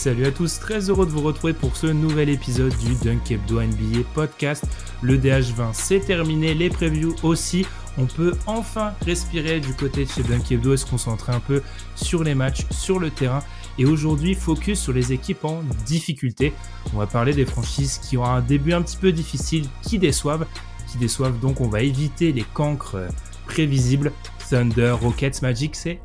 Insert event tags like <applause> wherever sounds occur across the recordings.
Salut à tous, très heureux de vous retrouver pour ce nouvel épisode du Dunk Hebdo NBA podcast. Le DH20 c'est terminé, les previews aussi. On peut enfin respirer du côté de chez Dunk Hebdo et se concentrer un peu sur les matchs, sur le terrain. Et aujourd'hui, focus sur les équipes en difficulté. On va parler des franchises qui ont un début un petit peu difficile, qui déçoivent. Qui déçoivent donc, on va éviter les cancres prévisibles. Thunder, Rockets, Magic, c'est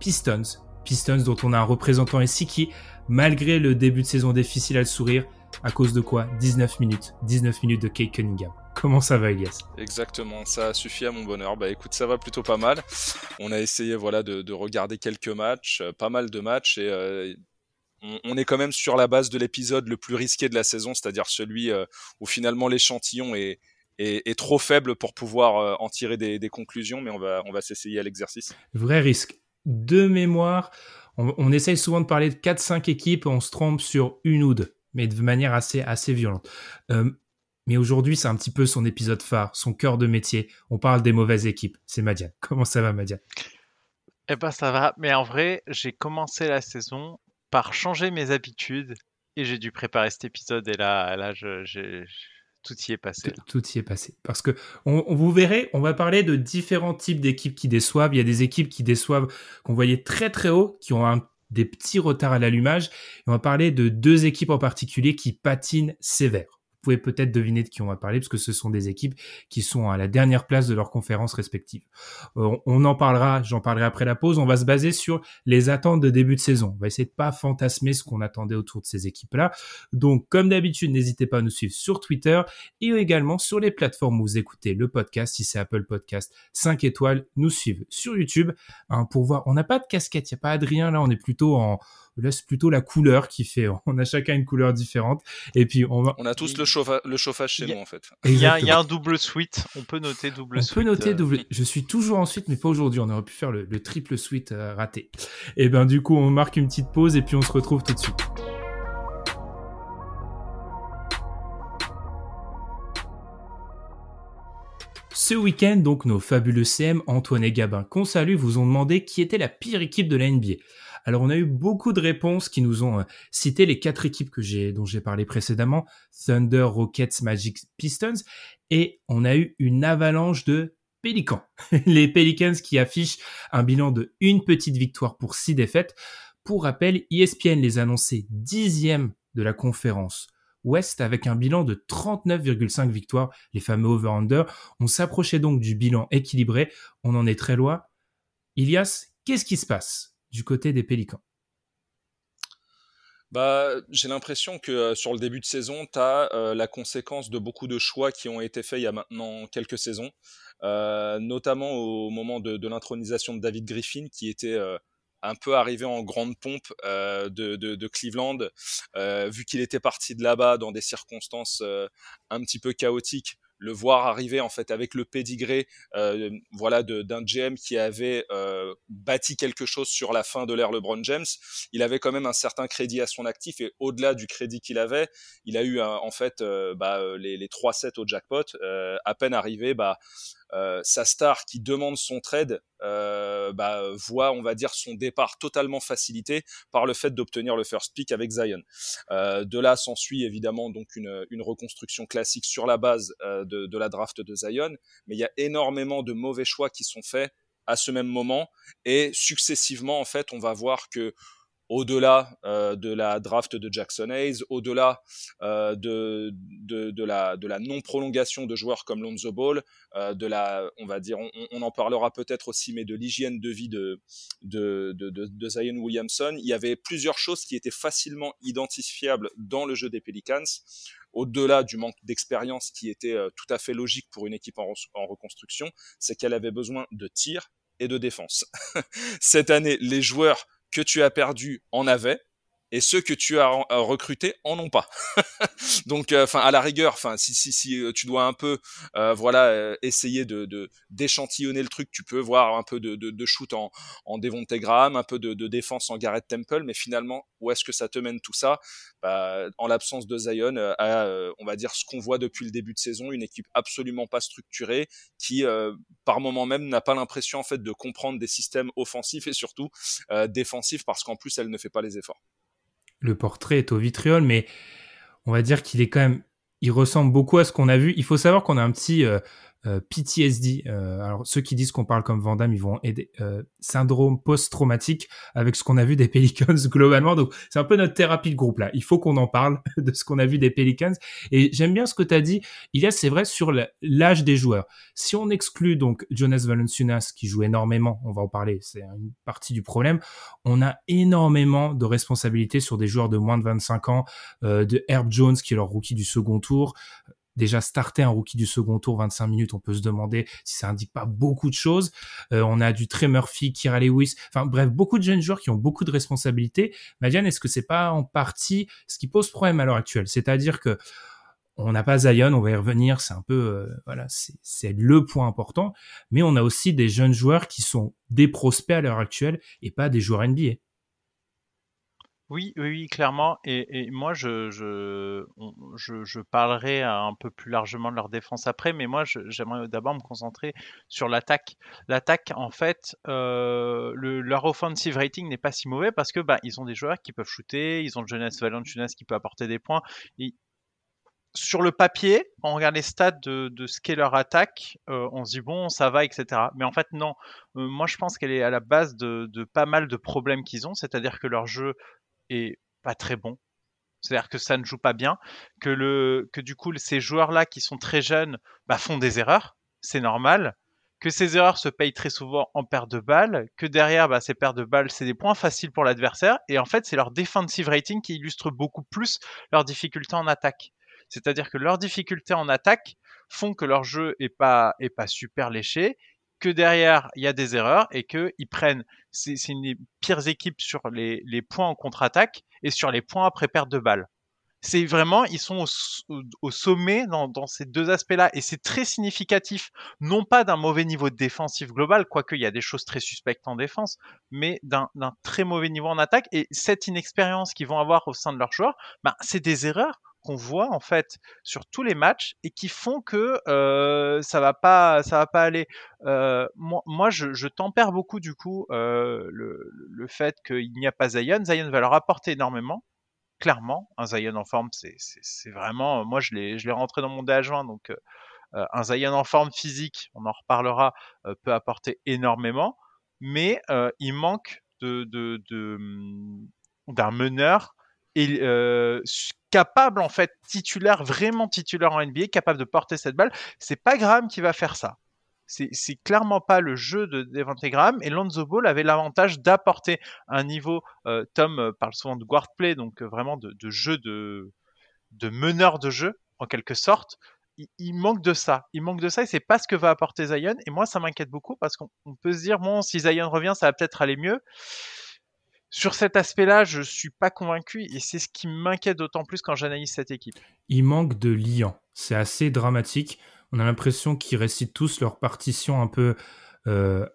Pistons. Pistons dont on a un représentant ici qui malgré le début de saison difficile à le sourire. À cause de quoi 19 minutes. 19 minutes de Kate Cunningham. Comment ça va, Elias? Exactement, ça suffit à mon bonheur. Bah écoute, ça va plutôt pas mal. On a essayé voilà de, de regarder quelques matchs, euh, pas mal de matchs, et euh, on, on, est quand même sur la base de l'épisode le plus risqué de la saison, c'est-à-dire celui euh, où finalement l'échantillon est, est, est, trop faible pour pouvoir euh, en tirer des, des, conclusions, mais on va, on va s'essayer à l'exercice. Vrai risque. De mémoire, on, essaye souvent de parler de 4-5 équipes, on se trompe sur une ou deux, mais de manière assez, assez violente. Euh, mais aujourd'hui, c'est un petit peu son épisode phare, son cœur de métier. On parle des mauvaises équipes. C'est Madiane. <laughs> Comment ça va, Madiane? Eh ben, ça va. Mais en vrai, j'ai commencé la saison par changer mes habitudes et j'ai dû préparer cet épisode. Et là, là, je, tout y est passé. Tout y est passé. Parce que on, vous verrez, on va parler de différents types d'équipes qui déçoivent. Il y a des équipes qui déçoivent, qu'on voyait très très haut, qui ont des petits retards à l'allumage. Et on va parler de deux équipes en particulier qui patinent sévère. Pouvez peut-être deviner de qui on va parler, parce ce sont des équipes qui sont à la dernière place de leurs conférences respectives. Euh, on en parlera, j'en parlerai après la pause. On va se baser sur les attentes de début de saison. On va essayer de pas fantasmer ce qu'on attendait autour de ces équipes-là. Donc, comme d'habitude, n'hésitez pas à nous suivre sur Twitter et également sur les plateformes où vous écoutez le podcast. Si c'est Apple Podcast, 5 étoiles, nous suivre sur YouTube hein, pour voir. On n'a pas de casquette, il n'y a pas Adrien là, on est plutôt en Là, c'est plutôt la couleur qui fait. <laughs> On a chacun une couleur différente. Et puis, on va. On a tous le, chauffa... le chauffage chez nous, en fait. Il y, a, il y, a un double suite. On peut noter double on suite. On peut noter double. Je suis toujours en suite, mais pas aujourd'hui. On aurait pu faire le, le triple suite euh, raté. Et ben, du coup, on marque une petite pause et puis on se retrouve tout de suite. Ce week-end, donc, nos fabuleux CM, Antoine et Gabin, qu'on salue, vous ont demandé qui était la pire équipe de la NBA. Alors on a eu beaucoup de réponses qui nous ont euh, cité les quatre équipes que j'ai dont j'ai parlé précédemment, Thunder, Rockets, Magic, Pistons, et on a eu une avalanche de Pélicans. <laughs> les Pelicans qui affichent un bilan de une petite victoire pour six défaites. Pour rappel, ESPN les annonçait dixième de la conférence Ouest avec un bilan de 39,5 victoires, les fameux over-under. On s'approchait donc du bilan équilibré. On en est très loin. Ilias, qu'est-ce qui se passe? Du côté des Pélicans. Bah, j'ai l'impression que euh, sur le début de saison, tu as euh, la conséquence de beaucoup de choix qui ont été faits il y a maintenant quelques saisons, euh, notamment au moment de, l'intronisation de David Griffin, qui était un peu arrivé en grande pompe de, Cleveland, vu qu'il était parti de là-bas dans des circonstances un petit peu chaotiques le voir arriver en fait avec le pédigré euh, voilà d'un GM qui avait euh, bâti quelque chose sur la fin de l'ère LeBron James. Il avait quand même un certain crédit à son actif et au-delà du crédit qu'il avait il a eu en fait euh, bah, les, les 3 sets au jackpot à peine arrivé bah euh, sa star qui demande son trade euh, bah, voit, on va dire, son départ totalement facilité par le fait d'obtenir le first pick avec Zion. Euh, de là s'ensuit évidemment donc une, une, reconstruction classique sur la base euh, de, de la draft de Zion, mais il y a énormément de mauvais choix qui sont faits à ce même moment et successivement en fait on va voir que au-delà euh, de la draft de Jackson Hayes, au-delà euh, de, de, de, la, de la non-prolongation de joueurs comme Lonzo Ball, euh, de la, on va dire, on, on en parlera peut-être aussi, mais de l'hygiène de vie de, de, de, de, Zion Williamson, il y avait plusieurs choses qui étaient facilement identifiables dans le jeu des Pelicans, au-delà du manque d'expérience qui était tout à fait logique pour une équipe en, en reconstruction, c'est qu'elle avait besoin de tir et de défense. <laughs> Cette année, les joueurs que tu as perdu en avaient et ceux que tu as recrutés en ont pas. <laughs> Donc, euh, enfin, à la rigueur, enfin, si euh, tu dois un peu, euh, voilà, essayer de d'échantillonner le truc, tu peux voir un peu de, de, shoot en en Devontae Graham, un peu de, défense en Garrett Temple, mais finalement, où est-ce que ça te mène tout ça? Bah, En l'absence de Zion, on va dire ce qu'on voit depuis le début de saison, une équipe absolument pas structurée, qui par moment même n'a pas l'impression en fait de comprendre des systèmes offensifs et surtout défensifs parce qu'en plus elle ne fait pas les efforts le portrait est au vitriol, mais on va dire qu'il est quand même, il ressemble beaucoup à ce qu'on a vu. Il faut savoir qu'on a un petit, euh, euh, PTSD. Euh, alors ceux qui disent qu'on parle comme Vandam, ils vont aider euh, syndrome post-traumatique avec ce qu'on a vu des <laughs> Pelicans globalement. Donc c'est un peu notre thérapie de groupe là. Il faut qu'on en parle <laughs> de ce qu'on a vu des Pelicans. Et j'aime bien ce que tu as dit. Il y a, c'est vrai, sur l'âge des joueurs. Si on exclut donc Jonas Valanciunas qui joue énormément, on va en parler, c'est une partie du problème. On a énormément de responsabilités sur des joueurs de moins de 25 ans, euh, de Herb Jones qui est leur rookie du second tour, déjà starter un rookie du second tour 25 minutes, on peut se demander si ça indique pas beaucoup de choses. Euh, on a du Trey Murphy, Kira Lewis, enfin bref, beaucoup de jeunes joueurs qui ont beaucoup de responsabilités. Madiane, est-ce que c'est pas en partie ce qui pose problème à l'heure actuelle? C'est-à-dire que on n'a pas Zion, on va y revenir, c'est un peu euh, voilà, c'est le point important, mais on a aussi des jeunes joueurs qui sont des prospects à l'heure actuelle et pas des joueurs NBA. Oui, oui, clairement. Et, moi, je, je, je, parlerai un peu plus largement de leur défense après, mais moi, j'aimerais d'abord me concentrer sur l'attaque. L'attaque, en fait, euh, le, leur offensive rating n'est pas si mauvais parce que bah, ils ont des joueurs qui peuvent shooter, ils ont Jonas Valanciunas qui peut apporter des points. sur le papier, quand on regarde les stats de, ce qu'est leur attaque, euh, on se dit bon, ça va, etc. Mais en fait, non. Euh, moi, je pense qu'elle est à la base de pas mal de problèmes qu'ils ont, c'est-à-dire que leur jeu pas très bon. C'est-à-dire que ça ne joue pas bien, que, le, que du coup ces joueurs-là qui sont très jeunes bah, font des erreurs, c'est normal, que ces erreurs se payent très souvent en perte de balles, que derrière bah, ces pertes de balles c'est des points faciles pour l'adversaire, et en fait c'est leur defensive rating qui illustre beaucoup plus leurs difficultés en attaque. C'est-à-dire que leurs difficultés en attaque font que leur jeu est pas est pas super léché que derrière, il y a des erreurs et qu'ils prennent. C'est une des pires équipes sur les, points en contre-attaque et sur les points après perte de balle. C'est vraiment, ils sont au, sommet dans, dans, ces deux aspects-là et c'est très significatif, non pas d'un mauvais niveau défensif global, quoique il y a des choses très suspectes en défense, mais d'un très mauvais niveau en attaque et cette inexpérience qu'ils vont avoir au sein de leurs joueurs, ben, c'est des erreurs qu'on voit en fait sur tous les matchs et qui font que euh, ça va pas ça va pas aller. Euh, moi, moi je, tempère beaucoup du coup euh, le, le, fait qu'il n'y a pas Zion. Zion va leur apporter énormément. Clairement, un Zion en forme, c'est vraiment. Moi, je l'ai rentré dans mon dé adjoint, donc un Zion en forme physique, on en reparlera, peut apporter énormément, mais il manque de d'un de, d'un meneur euh, capable en fait titulaire, vraiment titulaire en NBA, capable de porter cette balle. C'est pas Graham qui va faire ça. C'est clairement pas le jeu de Devante Graham et Lonzo Ball avait l'avantage d'apporter un niveau. Euh, Tom euh, parle souvent de guard play, donc vraiment de, de, jeu de, de meneur de jeu en quelque sorte. Il, il, manque de ça. Il manque de ça et c'est pas ce que va apporter Zion. Et moi, ça m'inquiète beaucoup parce qu'on peut se dire bon, si Zion revient, ça va peut-être aller mieux. Sur cet aspect-là, je suis pas convaincu et c'est ce qui m'inquiète d'autant plus quand j'analyse cette équipe. Il manque de liant. C'est assez dramatique. On a l'impression qu'ils récitent tous leur partition un peu euh,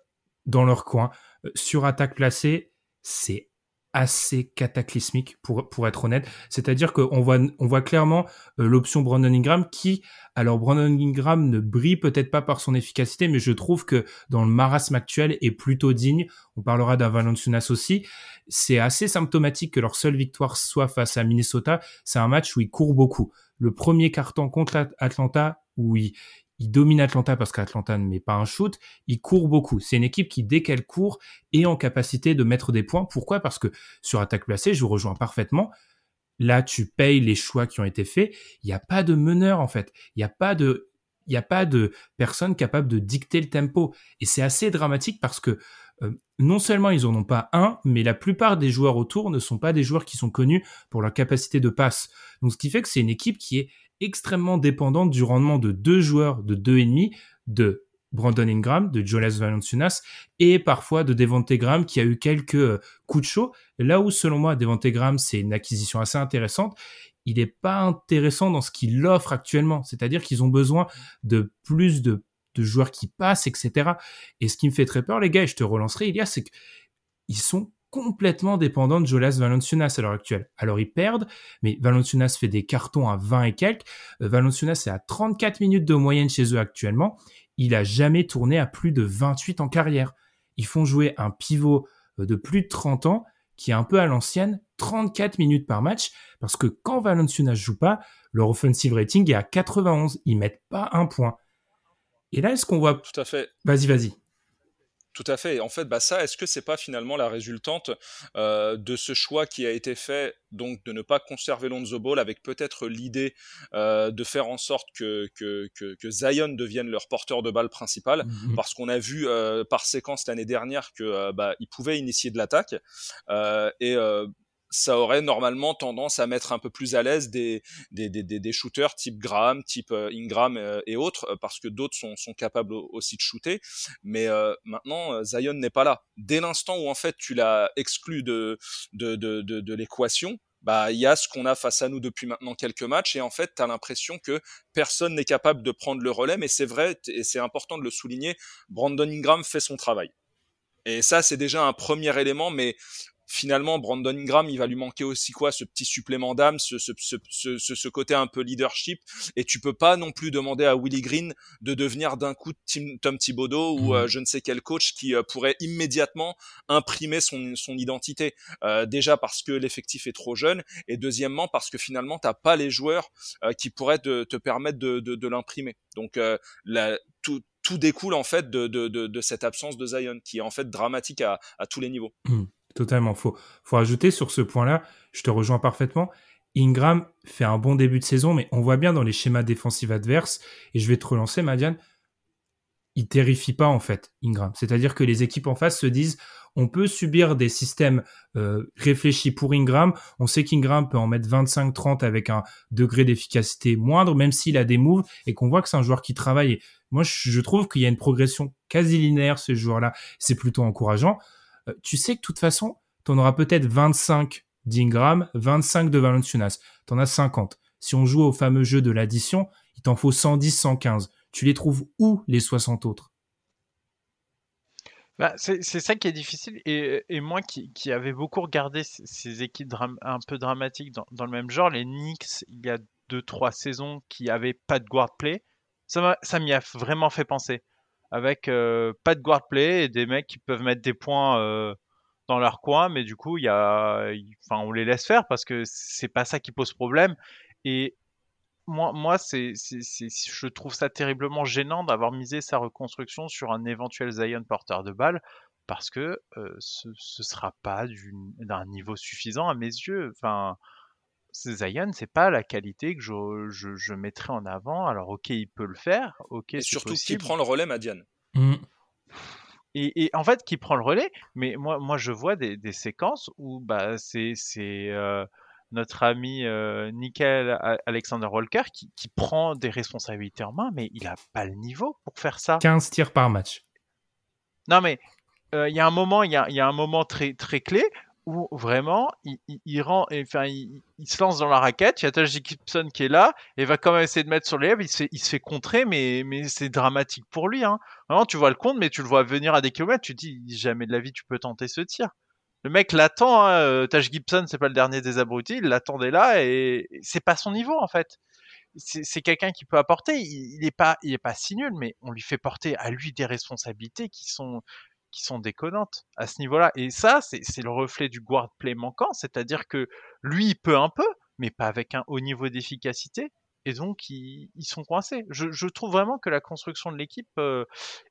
dans leur coin. Euh, sur attaque placée, c'est assez cataclysmique pour pour être honnête. C'est-à-dire qu'on voit on voit clairement euh, l'option Brandon Ingram qui alors Brandon Ingram ne brille peut-être pas par son efficacité mais je trouve que dans le marasme actuel est plutôt digne. On parlera d'un Valanciunas aussi. C'est assez symptomatique que leur seule victoire soit face à Minnesota. C'est un match où il court beaucoup. Le premier carton contre Atlanta où il domine Atlanta parce qu'Atlanta ne met pas un shoot, il court beaucoup. C'est une équipe qui, dès qu'elle court, est en capacité de mettre des points. Pourquoi? Parce que sur attaque placée, je vous rejoins parfaitement. Là, tu payes les choix qui ont été faits. Il n'y a pas de meneur, en fait. Il n'y a pas de, il n'y a pas de personne capable de dicter le tempo. Et c'est assez dramatique parce que euh, non seulement ils en ont pas un, mais la plupart des joueurs autour ne sont pas des joueurs qui sont connus pour leur capacité de passe. Donc ce qui fait que c'est une équipe qui est extrêmement dépendante du rendement de deux joueurs de deux et demi, de Brandon Ingram, de Jonas Valanciunas et parfois de Devonte Graham qui a eu quelques euh, coups de chaud. Là où selon moi Devonte Graham c'est une acquisition assez intéressante, il n'est pas intéressant dans ce qu'il offre actuellement. C'est-à-dire qu'ils ont besoin de plus de de joueurs qui passent, etc. Et ce qui me fait très peur, les gars, et je te relancerai, il y a, c'est qu'ils sont complètement dépendants de Jolas Valanciunas à l'heure actuelle. Alors ils perdent, mais Valanciunas fait des cartons à 20 et quelques. Euh, Valanciunas est à 34 minutes de moyenne chez eux actuellement. Il a jamais tourné à plus de 28 en carrière. Ils font jouer un pivot euh, de plus de 30 ans qui est un peu à l'ancienne, 34 minutes par match, parce que quand Valanciunas joue pas, leur offensive rating est à 91. Ils mettent pas un point. Et là, est-ce qu'on voit... Tout à fait. Vas-y, vas-y. Tout à fait. en fait, bah ça, est-ce que c'est pas finalement la résultante euh, de ce choix qui a été fait, donc de ne pas conserver Lonzo Ball, avec peut-être l'idée euh, de faire en sorte que, que, que, Zion devienne leur porteur de balle principal, mhm. parce qu'on a vu euh, par séquence l'année dernière que bah, il pouvait initier de l'attaque et ça aurait normalement tendance à mettre un peu plus à l'aise des, des, des, des, shooters type Graham, type euh, Ingram euh, et autres, euh, parce que d'autres sont, sont capables aussi de shooter. Mais maintenant, Zion n'est pas là. Dès l'instant où en fait tu l'as exclu de, de, de, de, de l'équation, bah il y a ce qu'on a face à nous depuis maintenant quelques matchs et en fait tu as l'impression que personne n'est capable de prendre le relais mais c'est vrai et c'est important de le souligner Brandon Ingram fait son travail et ça c'est déjà un premier élément mais finalement, Brandon Ingram, il va lui manquer aussi quoi, ce petit supplément d'âme, ce, ce, ce, ce, côté un peu leadership. Et tu peux pas non plus demander à Willie Green de devenir d'un coup Tom Thibodeau ou mmh. euh, je ne sais quel coach qui euh, pourrait immédiatement imprimer son, son identité. Euh, déjà parce que l'effectif est trop jeune et deuxièmement parce que finalement t'as pas les joueurs qui pourraient te, te permettre de, de, de l'imprimer. Donc la, tout, tout découle en fait de, de, de, cette absence de Zion qui est en fait dramatique à, tous les niveaux. Mmh. Totalement. Faut, faut ajouter sur ce point-là, je te rejoins parfaitement. Ingram fait un bon début de saison, mais on voit bien dans les schémas défensifs adverses, et je vais te relancer, Madiane, il terrifie pas en fait, Ingram. C'est-à-dire que les équipes en face se disent, on peut subir des systèmes euh, réfléchis pour Ingram. On sait qu'Ingram peut en mettre 25-30 avec un degré d'efficacité moindre, même s'il a des moves, et qu'on voit que c'est un joueur qui travaille. Moi, je trouve qu'il y a une progression quasi linéaire, ce joueur-là. C'est plutôt encourageant. Euh, tu sais que de toute façon, tu en auras peut-être 25 d'Ingram, 25 de Valanciunas. Tu en as 50. Si on joue au fameux jeu de l'addition, il t'en faut 110, 115. Tu les trouves où les 60 autres? Bah, c'est ça qui est difficile. Et, moi qui, avais beaucoup regardé ces, équipes un peu dramatiques dans, le même genre, les Knicks, il y a 2-3 saisons qui n'avaient pas de guard play, ça m'y a vraiment fait penser avec euh, pas de guard play et des mecs qui peuvent mettre des points euh, dans leur coin, mais du coup, y a, on les laisse faire parce que c'est pas ça qui pose problème. Et moi, moi, c'est, je trouve ça terriblement gênant d'avoir misé sa reconstruction sur un éventuel Zion porteur de balle parce que euh, ce, ce sera pas d'un niveau suffisant à mes yeux. Enfin, Zion, c'est pas la qualité que je, je, je, mettrais en avant. Alors, ok, il peut le faire. Ok, et surtout qui prend le relais, Madiane? Mmh. Et, et, en fait, qui prend le relais. Mais moi, moi, je vois des, des séquences où bah, c'est euh, notre ami euh, Nickel Alexander Walker qui, qui, prend des responsabilités en main, mais il a pas le niveau pour faire ça. 15 tirs par match. Non, mais euh, il y a un moment, il y a, y a, un moment très très clé où vraiment il, il, enfin il, se lance dans la raquette. Il y a Taj Gibson qui est là et va quand même essayer de mettre sur les lèvres. Il se fait, contrer, mais c'est dramatique pour lui. Hein. Vraiment, tu vois le compte, mais tu le vois venir à des kilomètres. Tu te dis jamais de la vie tu peux tenter ce tir. Le mec l'attend. Hein. Taj Gibson, c'est pas le dernier des abrutis. Il l'attendait là et c'est pas son niveau en fait. C'est quelqu'un qui peut apporter. Il, il est pas, il est pas si nul, mais on lui fait porter à lui des responsabilités qui sont qui sont déconnantes à ce niveau-là. Et ça, c'est le reflet du guard play manquant, c'est-à-dire que lui, il peut un peu, mais pas avec un haut niveau d'efficacité. et donc ils, sont coincés. Je, trouve vraiment que la construction de l'équipe euh,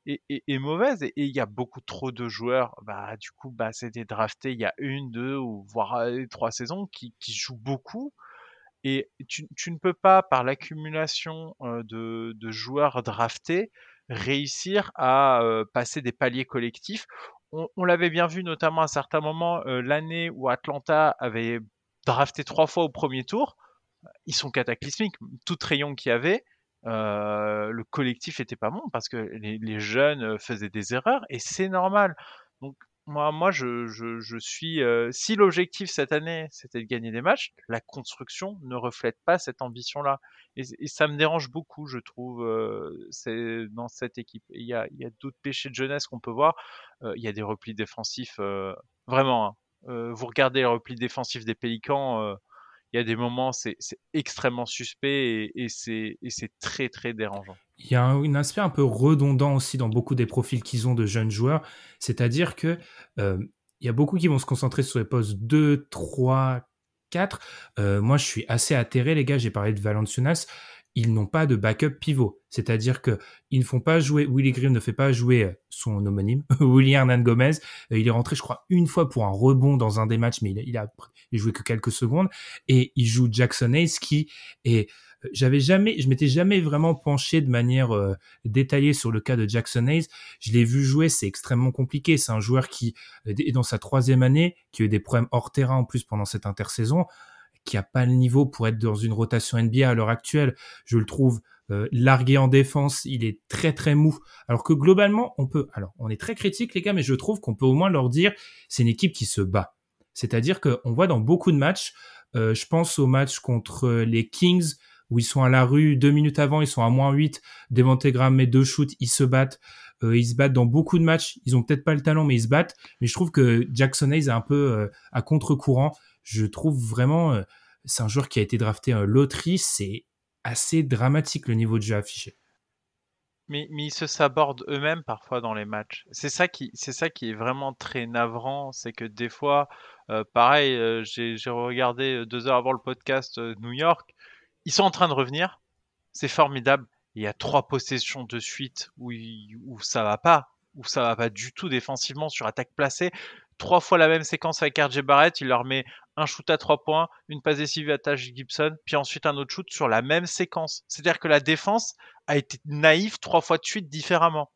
est, mauvaise et il y a beaucoup trop de joueurs. Bah, du coup, bah, c'est des draftés il y a une, deux ou voire euh, trois saisons qui, jouent beaucoup. Et tu, ne peux pas, par l'accumulation euh, de, joueurs draftés, réussir à passer des paliers collectifs. On, l'avait bien vu notamment à certains moments l'année où Atlanta avait drafté trois fois au premier tour ils sont cataclysmiques. Tout rayon qu'il y avait, le collectif était pas bon parce que les, jeunes euh, faisaient des erreurs et c'est normal. Donc moi, je, suis. Euh, si l'objectif cette année c'était de gagner des matchs, la construction ne reflète pas cette ambition-là et, ça me dérange beaucoup, je trouve, c'est dans cette équipe. Il y a, y d'autres péchés de jeunesse qu'on peut voir. Il y a des replis défensifs, vraiment. Hein. vous regardez les replis défensifs des Pélicans il y a des moments, c'est extrêmement suspect et, c'est très, très dérangeant. Il y a un, aspect un peu redondant aussi dans beaucoup des profils qu'ils ont de jeunes joueurs, c'est-à-dire que euh, il y a beaucoup qui vont se concentrer sur les postes 2, 3, 4. moi, je suis assez atterré, les gars. J'ai parlé de Valenciunas ils n'ont pas de backup pivot. C'est-à-dire que ils ne font pas jouer, Willy Green ne fait pas jouer euh, son homonyme, <laughs> Willy Hernan Gomez. Euh, il est rentré, je crois, une fois pour un rebond dans un des matchs, mais il a, joué que quelques secondes. Et il joue Jackson Hayes qui est, euh, j'avais jamais, je m'étais jamais vraiment penché de manière détaillée sur le cas de Jackson Hayes. Je l'ai vu jouer, c'est extrêmement compliqué. C'est un joueur qui est dans sa troisième année, qui a eu des problèmes hors terrain en plus pendant cette intersaison qui a pas le niveau pour être dans une rotation NBA à l'heure actuelle. Je le trouve euh, largué en défense, il est très très mou. Alors que globalement, on peut, alors on est très critique les gars, mais je trouve qu'on peut au moins leur dire c'est une équipe qui se bat. C'est-à-dire qu'on voit dans beaucoup de matchs, euh, je pense au match contre les Kings où ils sont à la rue deux minutes avant, ils sont à moins 8, Devante Graham met deux shoots, ils se battent. Euh, ils se battent dans beaucoup de matchs. Ils ont peut-être pas le talent, mais ils se battent. Mais je trouve que Jackson Hayes est un peu à contre-courant je trouve vraiment, c'est un joueur qui a été drafté en loterie, c'est assez dramatique le niveau de jeu affiché. Mais, ils se sabordent eux-mêmes parfois dans les matchs. C'est ça qui, c'est ça qui est vraiment très navrant, c'est que des fois, euh, pareil, euh, j'ai, regardé deux heures avant le podcast New York, ils sont en train de revenir, c'est formidable. Il y a trois possessions de suite où, où ça va pas, où ça va pas du tout défensivement sur attaque placée trois fois la même séquence avec RJ Barrett, il leur met un shoot à trois points, une passe décisive à Taj Gibson, puis ensuite un autre shoot sur la même séquence. C'est-à-dire que la défense a été naïve trois fois de suite différemment.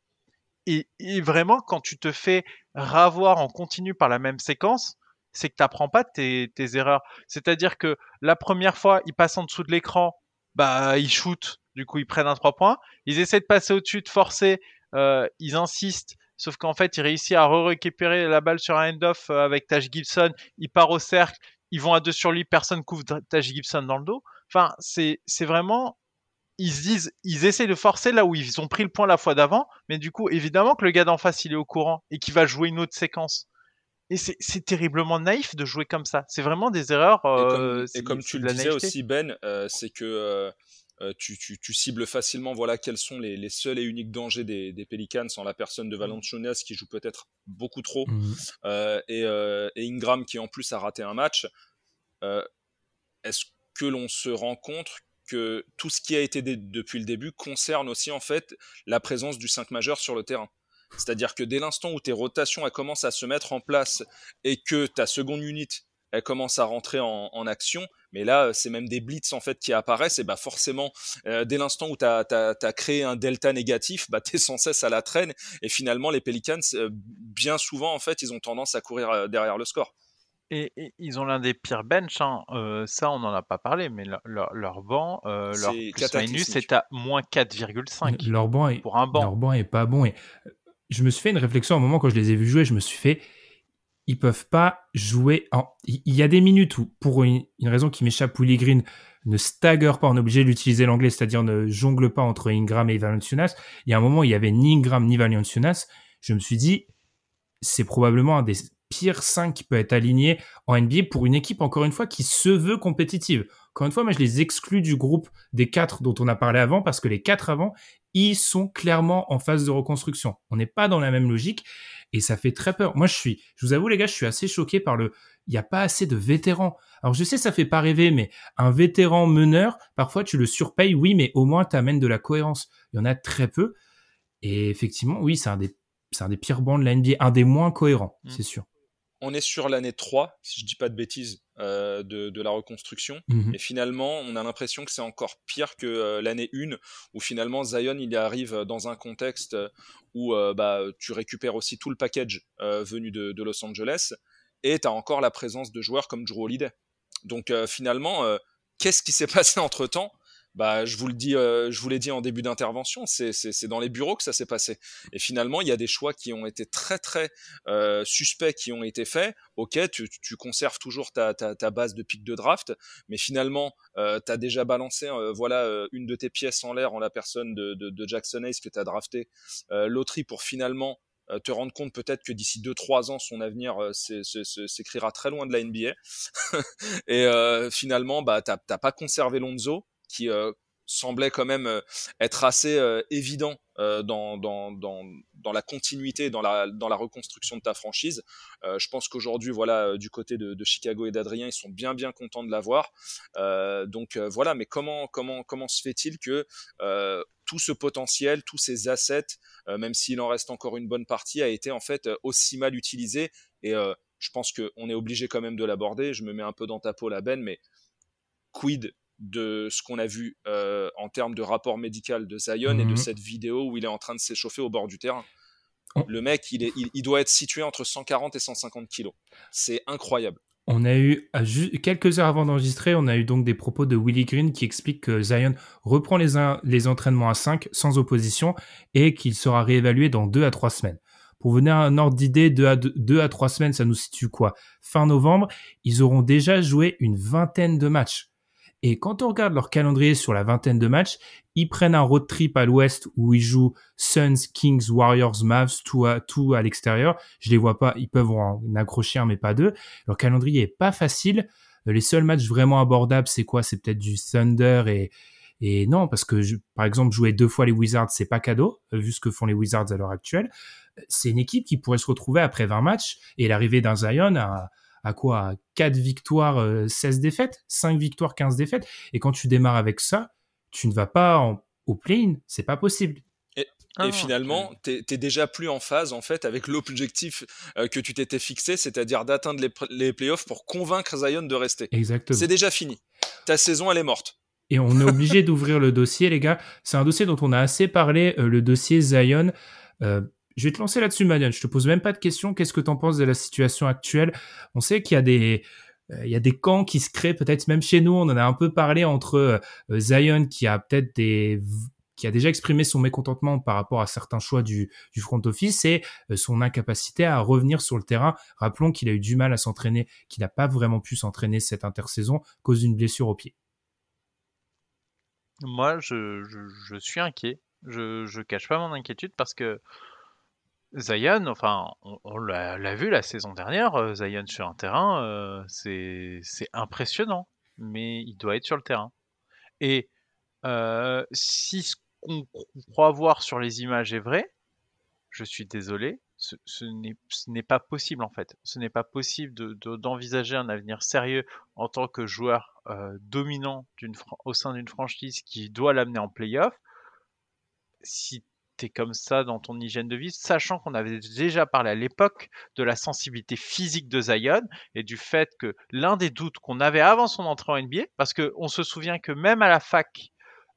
Et, vraiment, quand tu te fais ravoir en continu par la même séquence, c'est que tu n'apprends pas tes, erreurs. C'est-à-dire que la première fois, ils passent en dessous de l'écran, bah ils shootent, du coup ils prennent un trois points. Ils essaient de passer au-dessus, de forcer, euh, ils insistent, Sauf qu'en fait, il réussit à récupérer la balle sur un end-off euh, avec Taj Gibson. Il part au cercle. Ils vont à deux sur lui. Personne couvre Taj Gibson dans le dos. Enfin, c'est, vraiment. Ils se disent, ils essaient de forcer là où ils ont pris le point la fois d'avant. Mais du coup, évidemment que le gars d'en face, il est au courant et qu'il va jouer une autre séquence. Et c'est, terriblement naïf de jouer comme ça. C'est vraiment des erreurs. et comme, euh, tu le disais aussi, Ben, euh, c'est que euh, tu, cibles facilement voilà quels sont les, seuls et uniques dangers des, des Pelicans sans la personne de mmh. Valanciunas qui joue peut-être beaucoup trop mmh. euh, euh, et, Ingram qui en plus a raté un match. Est-ce que l'on se rend compte que tout ce qui a été depuis le début concerne aussi en fait la présence du 5 majeur sur le terrain? C'est-à-dire que dès l'instant où tes rotations elles commencent à se mettre en place et que ta seconde unité elle commence à rentrer en, action. Mais là, c'est même des blitz en fait qui apparaissent. Et bah forcément, euh, dès l'instant où tu as, créé un delta négatif, bah <laughs> tu es sans cesse à la traîne. Et finalement, les Pelicans, euh, bien souvent, en fait, ils ont tendance à courir euh, derrière le score. Et, ils ont l'un des pires bench, hein. ça on n'en a pas parlé, mais leur, banc, leur plus c'est à moins 4,5. Leur banc est, pour un banc. Leur banc est pas bon. Et je me suis fait une réflexion au moment quand je les ai vus jouer, je me suis fait, ils peuvent pas jouer. Il y a des minutes où, pour une, raison qui m'échappe, Willy Green ne stagger pas, on est obligé d'utiliser l'anglais, c'est-à-dire ne jongle pas entre Ingram et Valanciunas. Il y a un moment, il y avait ni Ingram ni Valanciunas. Je me suis dit, c'est probablement un des pires 5 qui peut être aligné en NBA pour une équipe, encore une fois, qui se veut compétitive. Encore une fois, moi, je les exclus du groupe des quatre dont on a parlé avant parce que les quatre avant, ils sont clairement en phase de reconstruction. On n'est pas dans la même logique et ça fait très peur. Moi, je suis, je vous avoue, les gars, je suis assez choqué par le, il n'y a pas assez de vétérans. Alors, je sais, ça fait pas rêver, mais un vétéran meneur, parfois, tu le surpayes, oui, mais au moins, tu amènes de la cohérence. Il y en a très peu. Et effectivement, oui, c'est un des, c'est un des pires bancs de la NBA, un des moins cohérents, mmh. c'est sûr on est sur l'année 3, si je dis pas de bêtises, euh, de, la reconstruction. Mhm. Et finalement, on a l'impression que c'est encore pire que euh, l'année 1, où finalement Zion il arrive dans un contexte où euh, bah, tu récupères aussi tout le package venu de, Los Angeles, et tu as encore la présence de joueurs comme Drew Holiday. Donc finalement, qu'est-ce qui s'est <laughs> passé entre temps bah, je vous le dis, euh, je vous l'ai dit en début d'intervention, c'est dans les bureaux que ça s'est passé. Et finalement, il y a des choix qui ont été très très euh, suspects qui ont été faits. Ok, tu, tu conserves toujours ta, ta, ta, base de pic de draft, mais finalement, euh, tu as déjà balancé euh, voilà euh, une de tes pièces en l'air en la personne de, de, de Jackson Hayes que tu as drafté, euh, loterie pour finalement te rendre compte peut-être que d'ici 2-3 ans, son avenir s'écrira très loin de la NBA. <laughs> et finalement, bah, t'as pas conservé Lonzo qui euh, semblait quand même euh, être assez euh, évident dans, dans, dans, dans, la continuité, dans la, dans la reconstruction de ta franchise. je pense qu'aujourd'hui, voilà, du côté de, Chicago et d'Adrien, ils sont bien bien contents de l'avoir. donc voilà, mais comment comment comment se fait-il que tout ce potentiel, tous ces assets, même s'il en reste encore une bonne partie, a été en fait aussi mal utilisé? Et je pense qu'on est obligé quand même de l'aborder. Je me mets un peu dans ta peau, la Ben, mais quid de ce qu'on a vu euh, en termes de rapport médical de Zion et de mhm. cette vidéo où il est en train de s'échauffer au bord du terrain. Oh. Le mec, il, est, il, doit être situé entre 140 et 150 kilos. C'est incroyable. On a eu, quelques heures avant d'enregistrer, on a eu donc des propos de Willie Green qui explique que Zion reprend les, les entraînements à 5 sans opposition et qu'il sera réévalué dans 2 à 3 semaines. Pour venir à un ordre d'idée, 2 à, 2 à 3 semaines, ça nous situe quoi? Fin novembre, ils auront déjà joué une vingtaine de matchs. Et quand on regarde leur calendrier sur la vingtaine de matchs, ils prennent un road trip à l'ouest où ils jouent Suns, Kings, Warriors, Mavs, tout à, tout à l'extérieur. Je les vois pas, ils peuvent en accrocher un, mais pas deux. Leur calendrier est pas facile. Les seuls matchs vraiment abordables, c'est quoi? C'est peut-être du Thunder et, et non, parce que par exemple, jouer deux fois les Wizards, c'est pas cadeau, vu ce que font les Wizards à l'heure actuelle. C'est une équipe qui pourrait se retrouver après 20 matchs et l'arrivée d'un Zion à, à quoi? 4 victoires, 16 euh, défaites? 5 victoires, 15 défaites? Et quand tu démarres avec ça, tu ne vas pas en, au play-in, c'est pas possible. Et, ah, finalement, tu t'es déjà plus en phase en fait avec l'objectif euh, que tu t'étais fixé, c'est-à-dire d'atteindre les, les playoffs pour convaincre Zion de rester. Exactement. C'est déjà fini. Ta saison, elle est morte. Et on est obligé <laughs> d'ouvrir le dossier, les gars. C'est un dossier dont on a assez parlé, euh, le dossier Zion. Je vais te lancer là-dessus, Marianne. Je te pose même pas de questions. Qu'est-ce que tu en penses de la situation actuelle? On sait qu'il y a des euh, il y a des camps qui se créent peut-être même chez nous. On en a un peu parlé entre euh, Zion qui a peut-être des qui a déjà exprimé son mécontentement par rapport à certains choix du, du front office et euh, son incapacité à revenir sur le terrain. Rappelons qu'il a eu du mal à s'entraîner, qu'il n'a pas vraiment pu s'entraîner cette intersaison cause d'une blessure au pied. Moi, je, je, je suis inquiet. Je, je cache pas mon inquiétude parce que Zion, enfin, on, l'a vu la saison dernière, euh, Zion sur un terrain, euh, c'est impressionnant, mais il doit être sur le terrain. Et euh, si ce qu'on croit voir sur les images est vrai, je suis désolé, ce, n'est pas possible en fait. Ce n'est pas possible d'envisager un avenir sérieux en tant que joueur dominant au sein d'une franchise qui doit l'amener en playoff. Comme ça dans ton hygiène de vie, sachant qu'on avait déjà parlé à l'époque de la sensibilité physique de Zion et du fait que l'un des doutes qu'on avait avant son entrée en NBA, parce qu'on se souvient que même à la fac,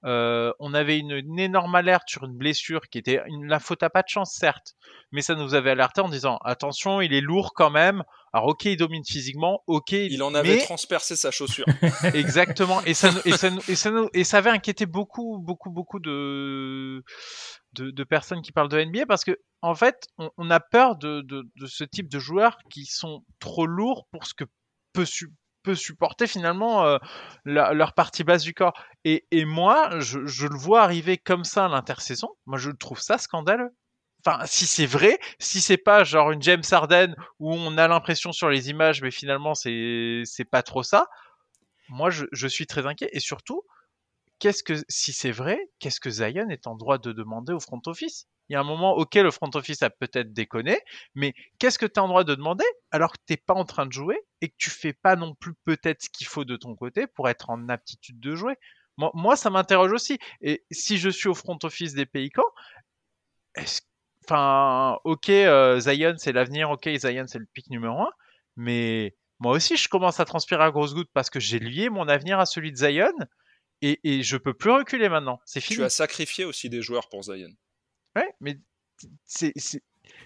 euh, on avait une, énorme alerte sur une blessure qui était une, la faute à pas de chance, certes, mais ça nous avait alerté en disant attention, il est lourd quand même. Alors ok, il domine physiquement, ok. Il en avait transpercé sa chaussure. <laughs> <laughs> Exactement, et ça, et ça, et ça, et ça avait inquiété beaucoup, beaucoup, beaucoup de de, personnes qui parlent de NBA parce que en fait, on, a peur de, ce type de joueurs qui sont trop lourds pour ce que peut, peut supporter finalement euh, leur partie basse du corps. Et, moi, je, le vois arriver comme ça à l'intersaison. Moi, je trouve ça scandaleux. enfin, si c'est vrai, si c'est pas genre une James Harden où on a l'impression sur les images, mais finalement c'est pas trop ça. Moi, je suis très inquiet et surtout, qu'est-ce que si c'est vrai, qu'est-ce que Zion est en droit de demander au front office? Il y a un moment, ok, le front office a peut-être déconné, mais qu'est-ce que tu as en droit de demander alors que t'es pas en train de jouer et que tu fais pas non plus peut-être ce qu'il faut de ton côté pour être en aptitude de jouer? Moi, ça m'interroge aussi. Et si je suis au front office des Pélicans, est-ce Enfin, ok, euh, Zion c'est l'avenir, ok, Zion c'est le pic numéro un, mais moi aussi je commence à transpirer à grosses gouttes parce que j'ai lié mon avenir à celui de Zion et, et je peux plus reculer maintenant. C'est fini. Tu as sacrifié aussi des joueurs pour Zion. Ouais, mais c'est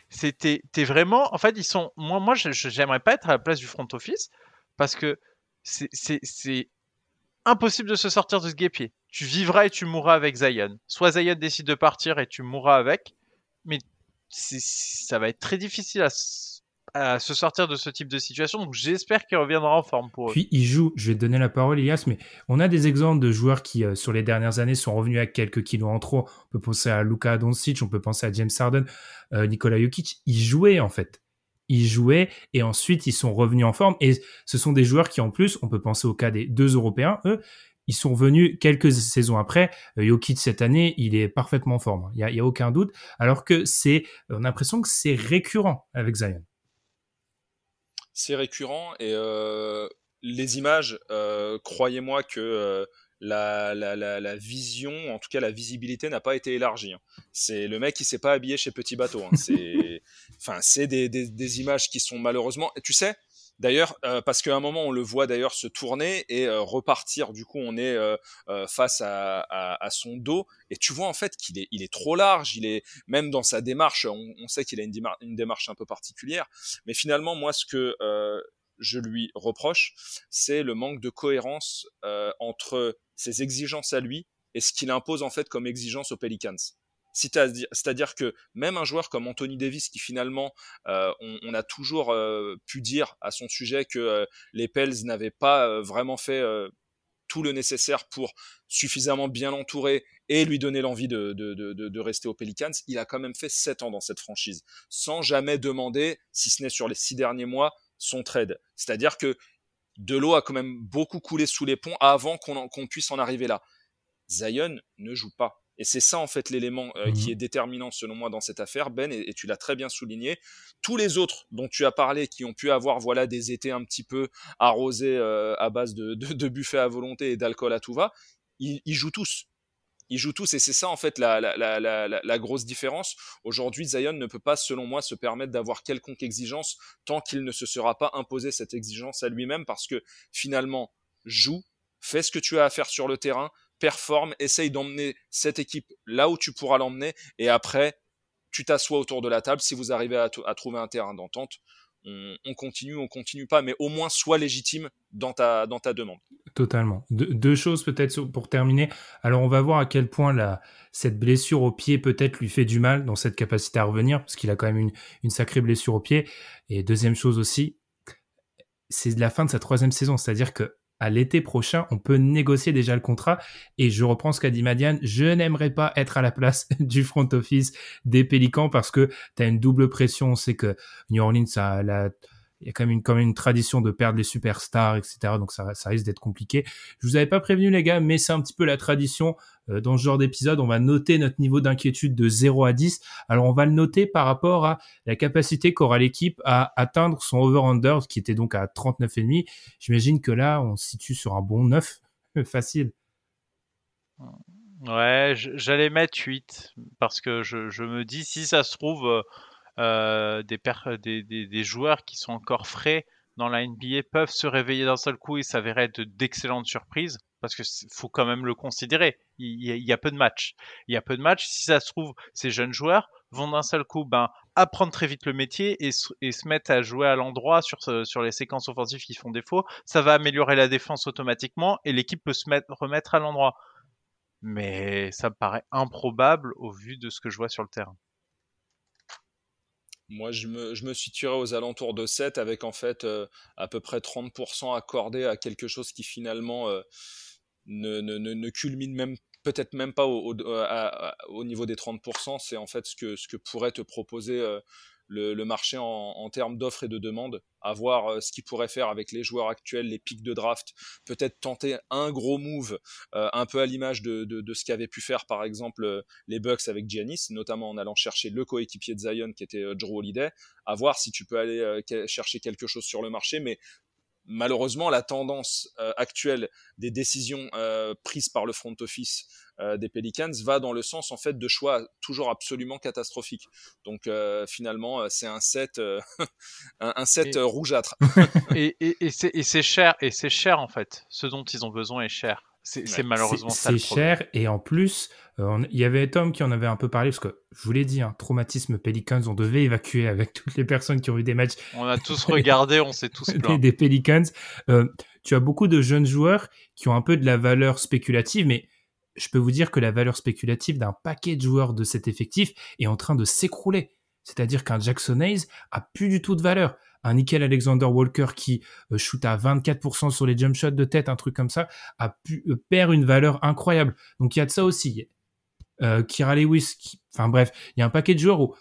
c'était t'es vraiment en fait ils sont moi moi j'aimerais pas être à la place du front office parce que c'est impossible de se sortir de ce guépier. Tu vivras et tu mourras avec Zion. Soit Zion décide de partir et tu mourras avec, mais ça va être très difficile à, à, se sortir de ce type de situation. Donc j'espère qu'il reviendra en forme pour eux. Puis il joue, je vais te donner la parole, Elias, mais on a des exemples de joueurs qui, euh, sur les dernières années, sont revenus à quelques kilos en trop. On peut penser à Luka Doncic, on peut penser à James Harden, euh, Nikola Jokic. Ils jouaient en fait. Ils jouaient et ensuite ils sont revenus en forme. Et ce sont des joueurs qui, en plus, on peut penser au cas des deux Européens, eux, ils sont revenus quelques saisons après. Euh, Jokic cette année, il est parfaitement en forme. Il y a, aucun doute. Alors que c'est, on a l'impression que c'est récurrent avec Zion. C'est récurrent et euh, les images, euh, croyez-moi que la, la, vision, en tout cas la visibilité n'a pas été élargie. Hein. C'est le mec qui s'est pas habillé chez Petit Bateau. Hein. C'est, <laughs> enfin, c'est des, des, des, images qui sont malheureusement. Tu sais, D'ailleurs, euh, parce qu'à un moment, on le voit d'ailleurs se tourner et euh, repartir. Du coup, on est euh, face à, à, son dos. Et tu vois en fait qu'il est, il est trop large. Il est même dans sa démarche. On, on sait qu'il a une, une, démarche un peu particulière. Mais finalement, moi, ce que je lui reproche, c'est le manque de cohérence entre ses exigences à lui et ce qu'il impose en fait comme exigence aux Pelicans. C'est-à-dire que même un joueur comme Anthony Davis, qui finalement, euh, on, a toujours euh, pu dire à son sujet que euh, les Pels n'avaient pas vraiment fait tout le nécessaire pour suffisamment bien l'entourer et lui donner l'envie de, de, rester aux Pelicans, il a quand même fait 7 ans dans cette franchise, sans jamais demander, si ce n'est sur les 6 derniers mois, son trade. C'est-à-dire que de l'eau a quand même beaucoup coulé sous les ponts avant qu'on puisse en arriver là. Zion ne joue pas. Et c'est ça en fait l'élément euh, qui mmh est déterminant selon moi dans cette affaire, Ben, et, tu l'as très bien souligné. Tous les autres dont tu as parlé, qui ont pu avoir voilà des étés un petit peu arrosés euh, à base de, de, de buffets à volonté et d'alcool à tout va, ils, ils jouent tous ils jouent tous et c'est ça en fait la, la, la, la, la grosse différence. Aujourd'hui, Zion ne peut pas, selon moi, se permettre d'avoir quelconque exigence tant qu'il ne se sera pas imposé cette exigence à lui-même parce que finalement, joue, fais ce que tu as à faire sur le terrain, performe, essaye d'emmener cette équipe là où tu pourras l'emmener, et après, tu t'assois autour de la table. Si vous arrivez à, trouver un terrain d'entente, on, continue, on continue pas, mais au moins sois légitime dans ta, dans ta demande. Totalement. deux choses peut-être pour terminer. Alors on va voir à quel point cette blessure au pied peut-être lui fait du mal dans cette capacité à revenir, parce qu'il a quand même une, une sacrée blessure au pied. Et deuxième chose aussi, c'est la fin de sa troisième saison, c'est-à-dire que à l'été prochain, on peut négocier déjà le contrat. Et je reprends ce qu'a dit Madiane, je n'aimerais pas être à la place <laughs> du front office des Pélicans parce que tu as une double pression. On sait que New Orleans, la, il y a quand même une, quand une tradition de perdre les superstars, etc. Donc ça, ça risque d'être compliqué. Je vous avais pas prévenu les gars, mais c'est un petit peu la tradition. Euh, dans ce genre d'épisode, on va noter notre niveau d'inquiétude de 0 à 10. Alors on va le noter par rapport à la capacité qu'aura l'équipe à atteindre son over-under, qui était donc à 39,5. J'imagine que là, on se situe sur un bon 9. <laughs> Facile. Ouais, j'allais mettre 8 parce que je, me dis si ça se trouve euh, euh, des, des, des, joueurs qui sont encore frais dans la NBA peuvent se réveiller d'un seul coup et s'avérer être d'excellentes surprises parce que faut quand même le considérer. Il y, a, peu de matchs. Il y a peu de matchs. Si ça se trouve, ces jeunes joueurs vont d'un seul coup ben, apprendre très vite le métier et, et se mettre à jouer à l'endroit sur, sur les séquences offensives qui font défaut. Ça va améliorer la défense automatiquement et l'équipe peut se mettre, remettre à l'endroit. Mais ça me paraît improbable au vu de ce que je vois sur le terrain. Moi, je me, je me situerais aux alentours de 7 avec en fait euh, à peu près 30% accordé à quelque chose qui finalement euh, ne, ne, ne, culmine même peut-être même pas au, au, niveau des 30%, c'est en fait ce que, ce que pourrait te proposer le, marché en, termes d'offres et de demandes, à voir euh, ce qu'il pourrait faire avec les joueurs actuels, les pics de draft, peut-être tenter un gros move, euh, un peu à l'image de, ce qu'avaient pu faire par exemple euh, les Bucks avec Giannis, notamment en allant chercher le coéquipier de Zion qui était Drew Holiday, à voir si tu peux aller chercher quelque chose sur le marché, mais malheureusement, la tendance actuelle des décisions prises par le front office euh, des Pelicans va dans le sens en fait de choix toujours absolument catastrophiques. Donc euh, finalement, euh, c'est un set, <laughs> un, set rougeâtre. <laughs> et, et, et c'est cher, et c'est cher en fait. Ce dont ils ont besoin est cher. C'est malheureusement ça. C'est cher et en plus, il y avait Tom qui en avait un peu parlé parce que je vous l'ai dit, un hein, traumatisme Pelicans, on devait évacuer avec toutes les personnes qui ont eu des matchs. On a tous <laughs> regardé, on s'est tous plaint. des Pelicans. tu as beaucoup de jeunes joueurs qui ont un peu de la valeur spéculative, mais je peux vous dire que la valeur spéculative d'un paquet de joueurs de cet effectif est en train de s'écrouler. C'est-à-dire qu'un Jackson Hayes a plus du tout de valeur. Un Nickel Alexander Walker qui euh, shoot à 24% sur les jump shots de tête, un truc comme ça, a pu, euh, perd une valeur incroyable. Donc il y a de ça aussi. Euh, Kira Lewis, enfin bref, il y a un paquet de joueurs où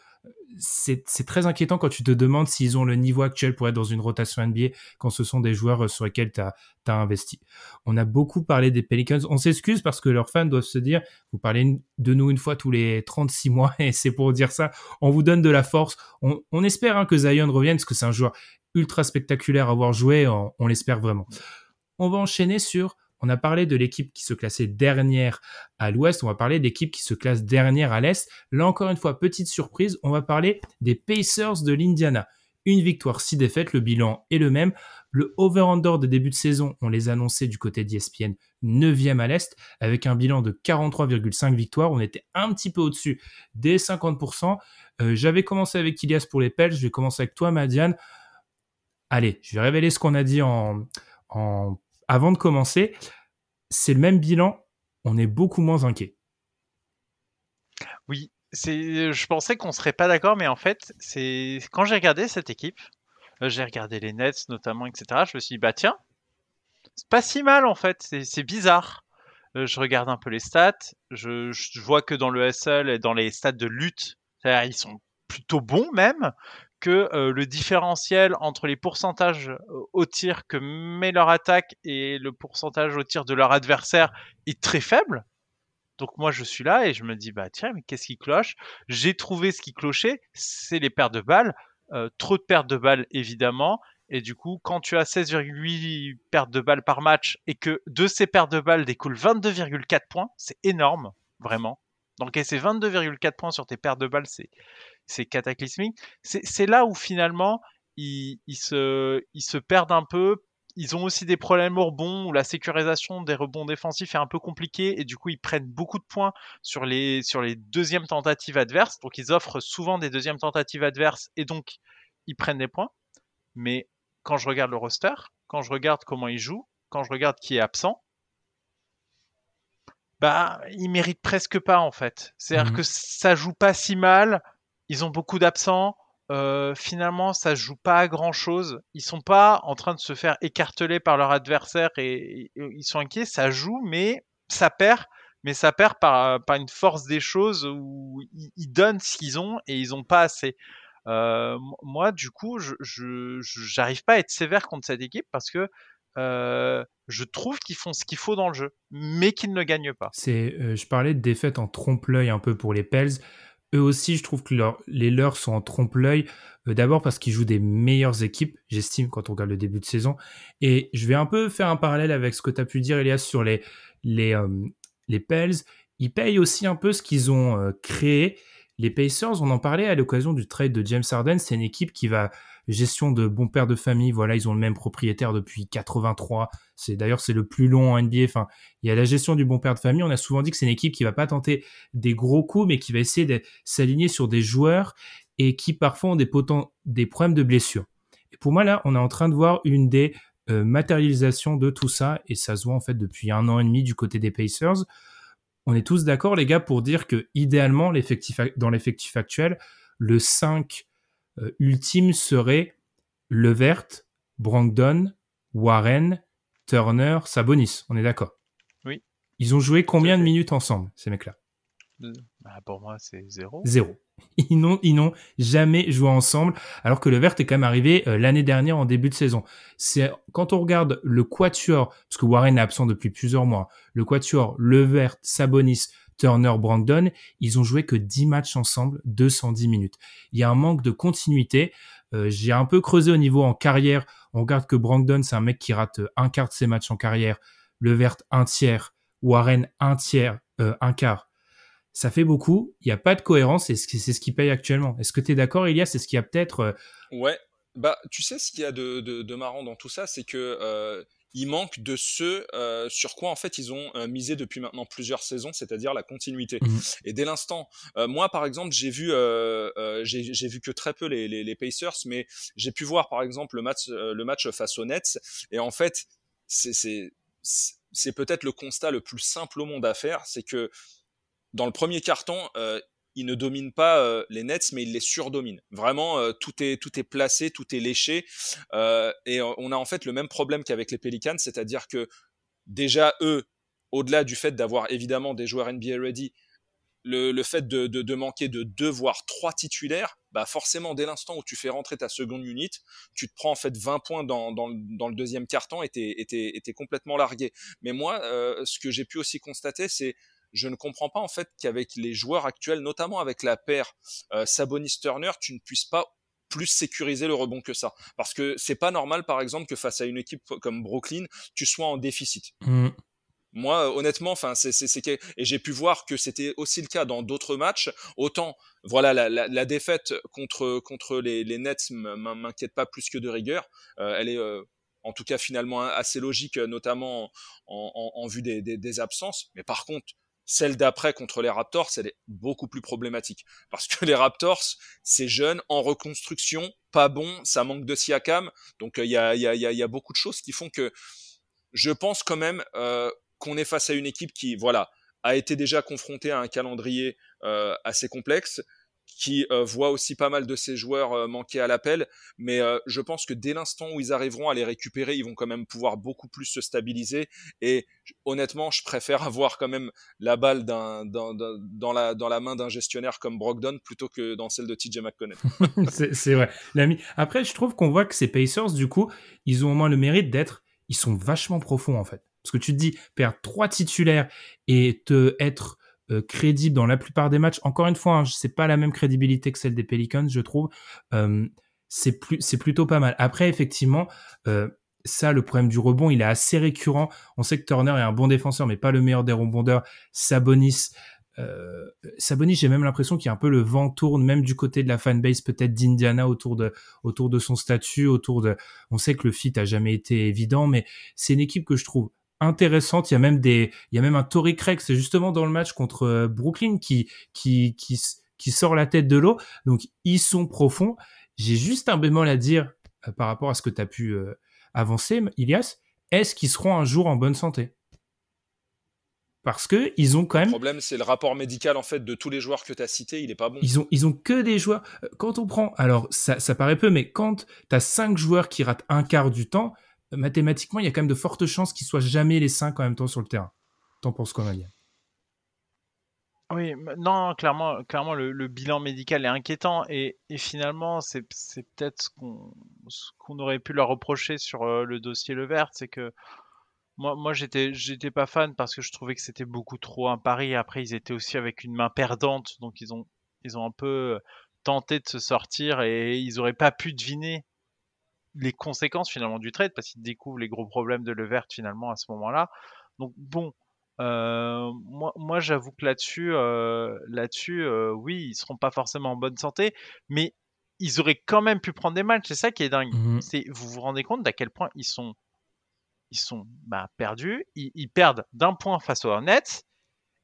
c'est très inquiétant quand tu te demandes s'ils ont le niveau actuel pour être dans une rotation NBA quand ce sont des joueurs euh, sur lesquels tu as, investi. On a beaucoup parlé des Pelicans. On s'excuse parce que leurs fans doivent se dire, vous parlez de nous une fois tous les 36 mois <laughs> et c'est pour dire ça. On vous donne de la force. On, espère hein, que Zion revienne parce que c'est un joueur ultra spectaculaire à avoir joué. on l'espère vraiment. On va enchaîner sur on a parlé de l'équipe qui se classait dernière à l'ouest, on va parler d'équipe qui se classe dernière à l'est. Là encore une fois, petite surprise, on va parler des Pacers de l'Indiana. Une victoire, six défaites, le bilan est le même. Le over-under de début de saison, on les annonçait du côté d'ESPN, 9e à l'Est, avec un bilan de 43,5 victoires. On était un petit peu au-dessus des 50%. Euh, j'avais commencé avec Ilias pour les Pels, je vais commencer avec toi, Madiane. Allez, je vais révéler ce qu'on a dit en avant de commencer, c'est le même bilan, on est beaucoup moins inquiet. Oui, je pensais qu'on serait pas d'accord, mais en fait, c'est quand j'ai regardé cette équipe, euh, j'ai regardé les Nets notamment, etc. Je me suis dit bah tiens, c'est pas si mal en fait, c'est, bizarre. Euh, je regarde un peu les stats, je, je, vois que dans le SL et dans les stats de lutte, ils sont plutôt bons même que euh, le différentiel entre les pourcentages euh, au tir que met leur attaque et le pourcentage au tir de leur adversaire est très faible. Donc moi je suis là et je me dis bah tiens mais qu'est-ce qui cloche? J'ai trouvé ce qui clochait, c'est les pertes de balles, euh, trop de pertes de balles évidemment et du coup quand tu as 16,8 pertes de balles par match et que de ces pertes de balles découlent 22,4 points, c'est énorme vraiment. Donc c'est 22,4 points sur tes pertes de balles, c'est c'est cataclysmique. C'est là où finalement ils, se, ils se perdent un peu. Ils ont aussi des problèmes au rebond où la sécurisation des rebonds défensifs est un peu compliquée et du coup ils prennent beaucoup de points sur les, sur les deuxièmes tentatives adverses. Donc ils offrent souvent des deuxièmes tentatives adverses et donc ils prennent des points. Mais quand je regarde le roster, quand je regarde comment ils jouent, quand je regarde qui est absent, bah, ils méritent presque pas en fait. C'est-à-dire mmh que ça joue pas si mal ils ont beaucoup d'absents. Euh, finalement, ça se joue pas à grand chose. Ils sont pas en train de se faire écarteler par leur adversaire et, ils sont inquiets. Ça joue, mais ça perd. Mais ça perd par, par une force des choses où ils, donnent ce qu'ils ont et ils ont pas assez. Euh, moi, du coup, je j'arrive pas à être sévère contre cette équipe parce que euh, je trouve qu'ils font ce qu'il faut dans le jeu, mais qu'ils ne gagnent pas. C'est, je parlais de défaite en trompe-l'œil un peu pour les Pels eux aussi, je trouve que les leurs sont en trompe-l'œil. Euh, d'abord parce qu'ils jouent des meilleures équipes, j'estime, quand on regarde le début de saison. Et je vais un peu faire un parallèle avec ce que tu as pu dire, Elias, sur les, euh, les Pels. Ils payent aussi un peu ce qu'ils ont euh, créé. Les Pacers, on en parlait à l'occasion du trade de James Harden. C'est une équipe qui va gestion de bon père de famille. Voilà, ils ont le même propriétaire depuis 83. C'est d'ailleurs c'est le plus long en NBA. Enfin, il y a la gestion du bon père de famille. On a souvent dit que c'est une équipe qui va pas tenter des gros coups, mais qui va essayer de s'aligner sur des joueurs et qui parfois ont des, des problèmes de blessure. Et pour moi là, on est en train de voir une des euh, matérialisations de tout ça et ça se voit en fait depuis un an et demi du côté des Pacers. On est tous d'accord les gars pour dire que idéalement l'effectif dans l'effectif actuel, le 5 euh, ultime serait Levert, Brandon, Warren, Turner, Sabonis. On est d'accord Oui. Ils ont joué combien de minutes ensemble, ces mecs-là? Bah, Pour moi, c'est zéro. Zéro. <laughs> Ils n'ont, jamais joué ensemble, alors que le Vert est quand même arrivé euh, l'année dernière en début de saison. C'est quand on regarde le Quatuor, parce que Warren est absent depuis plusieurs mois, le Quatuor, le Vert, Sabonis, Turner, Brandon, ils ont joué que 10 matchs ensemble, 210 minutes. Il y a un manque de continuité. Euh, j'ai un peu creusé au niveau en carrière. On regarde que Brandon, c'est un mec qui rate un quart de ses matchs en carrière. Le Vert, un tiers. Warren, un tiers, euh, un quart. Ça fait beaucoup. Il n'y a pas de cohérence et c'est ce qui paye actuellement. Est-ce que tu es d'accord, Elias C'est ce qui a peut-être. Euh, ouais. Bah, tu sais, ce qu'il y a de, de, marrant dans tout ça, c'est que il manque de ce euh, sur quoi en fait ils ont euh, misé depuis maintenant plusieurs saisons, c'est-à-dire la continuité. Mhm. Et dès l'instant, euh, moi par exemple, j'ai vu j'ai vu que très peu les, les, les Pacers, mais j'ai pu voir par exemple le match le match face aux Nets. Et en fait, c'est c'est peut-être le constat le plus simple au monde à faire, c'est que dans le premier carton, il ne domine pas euh, les Nets, mais il les surdomine. Vraiment, euh, tout est tout est placé, tout est léché, euh, et on a en fait le même problème qu'avec les Pelicans, c'est-à-dire que déjà eux, au-delà du fait d'avoir évidemment des joueurs NBA ready, le, fait de, de, manquer de deux voire trois titulaires, bah forcément dès l'instant où tu fais rentrer ta seconde unité, tu te prends en fait 20 points dans, dans, dans le deuxième carton et t'es, et complètement largué. Mais moi, ce que j'ai pu aussi constater, c'est je ne comprends pas en fait qu'avec les joueurs actuels, notamment avec la paire euh, Sabonis-Turner, tu ne puisses pas plus sécuriser le rebond que ça. Parce que c'est pas normal, par exemple, que face à une équipe comme Brooklyn, tu sois en déficit. Mm. Moi, honnêtement, enfin, c'est et j'ai pu voir que c'était aussi le cas dans d'autres matchs. Autant, voilà, la, défaite contre contre les, les Nets m'inquiète pas plus que de rigueur. Euh, elle est euh, en tout cas finalement assez logique, notamment en, vue des, des, absences. Mais par contre, celle d'après contre les Raptors, elle est beaucoup plus problématique. Parce que les Raptors, c'est jeune, en reconstruction, pas bon, ça manque de Siakam. Donc euh, il y, a, y, a, y, a, beaucoup de choses qui font que je pense quand même euh, qu'on est face à une équipe qui, voilà, a été déjà confrontée à un calendrier euh, assez complexe, qui euh, voit aussi pas mal de ses joueurs euh, manquer à l'appel, mais euh, je pense que dès l'instant où ils arriveront à les récupérer, ils vont quand même pouvoir beaucoup plus se stabiliser. Et honnêtement, je préfère <laughs> avoir quand même la balle d'un, dans, dans, la, dans la main d'un gestionnaire comme Brogdon plutôt que dans celle de TJ McConnell. <laughs> <laughs> c'est, vrai. L'ami. Après, je trouve qu'on voit que ces Pacers, du coup, ils ont au moins le mérite d'être, ils sont vachement profonds en fait. Parce que tu te dis, perdre trois titulaires et te être euh, crédible dans la plupart des matchs. Encore une fois, hein, c'est pas la même crédibilité que celle des Pelicans, je trouve. Euh, c'est plus, c'est plutôt pas mal. Après, effectivement, euh, ça, le problème du rebond, il est assez récurrent. On sait que Turner est un bon défenseur, mais pas le meilleur des rebondeurs. Sabonis, euh, Sabonis, j'ai même l'impression qu'il y a un peu le vent tourne, même du côté de la fanbase peut-être d'Indiana autour de autour de son statut, autour de. On sait que le fit a jamais été évident, mais c'est une équipe que je trouve intéressante. Il y a même des, il y a même un Tory Craig, c'est justement dans le match contre euh, Brooklyn qui, qui, qui, qui sort la tête de l'eau. Donc, ils sont profonds. J'ai juste un bémol à dire euh, par rapport à ce que tu as pu euh, avancer, Ilias. Est-ce qu'ils seront un jour en bonne santé? Parce que ils ont quand même. Le problème, c'est le rapport médical en fait de tous les joueurs que tu as cités, il est pas bon. Ils ont, ils ont que des joueurs. Quand on prend, alors ça, ça paraît peu, mais quand tu as cinq joueurs qui ratent un quart du temps, mathématiquement, il y a quand même de fortes chances qu'ils soient jamais les cinq en même temps sur le terrain. T'en penses quoi, Malia oui, non, clairement, clairement le, bilan médical est inquiétant et, finalement, c'est peut-être ce qu'on aurait pu leur reprocher sur euh, le dossier Le Vert, c'est que moi, j'étais pas fan parce que je trouvais que c'était beaucoup trop un pari. Après, ils étaient aussi avec une main perdante, donc ils ont ils ont un peu tenté de se sortir et ils auraient pas pu deviner les conséquences finalement du trade parce qu'ils découvrent les gros problèmes de Levert finalement à ce moment-là. Donc bon, euh, moi, moi j'avoue que là-dessus, euh, là-dessus, euh, oui, ils seront pas forcément en bonne santé, mais ils auraient quand même pu prendre des matchs. C'est ça qui est dingue. Mmh c'est vous vous rendez compte d'à quel point ils sont, ils sont bah, perdus. Ils, perdent d'un point face aux Hornets,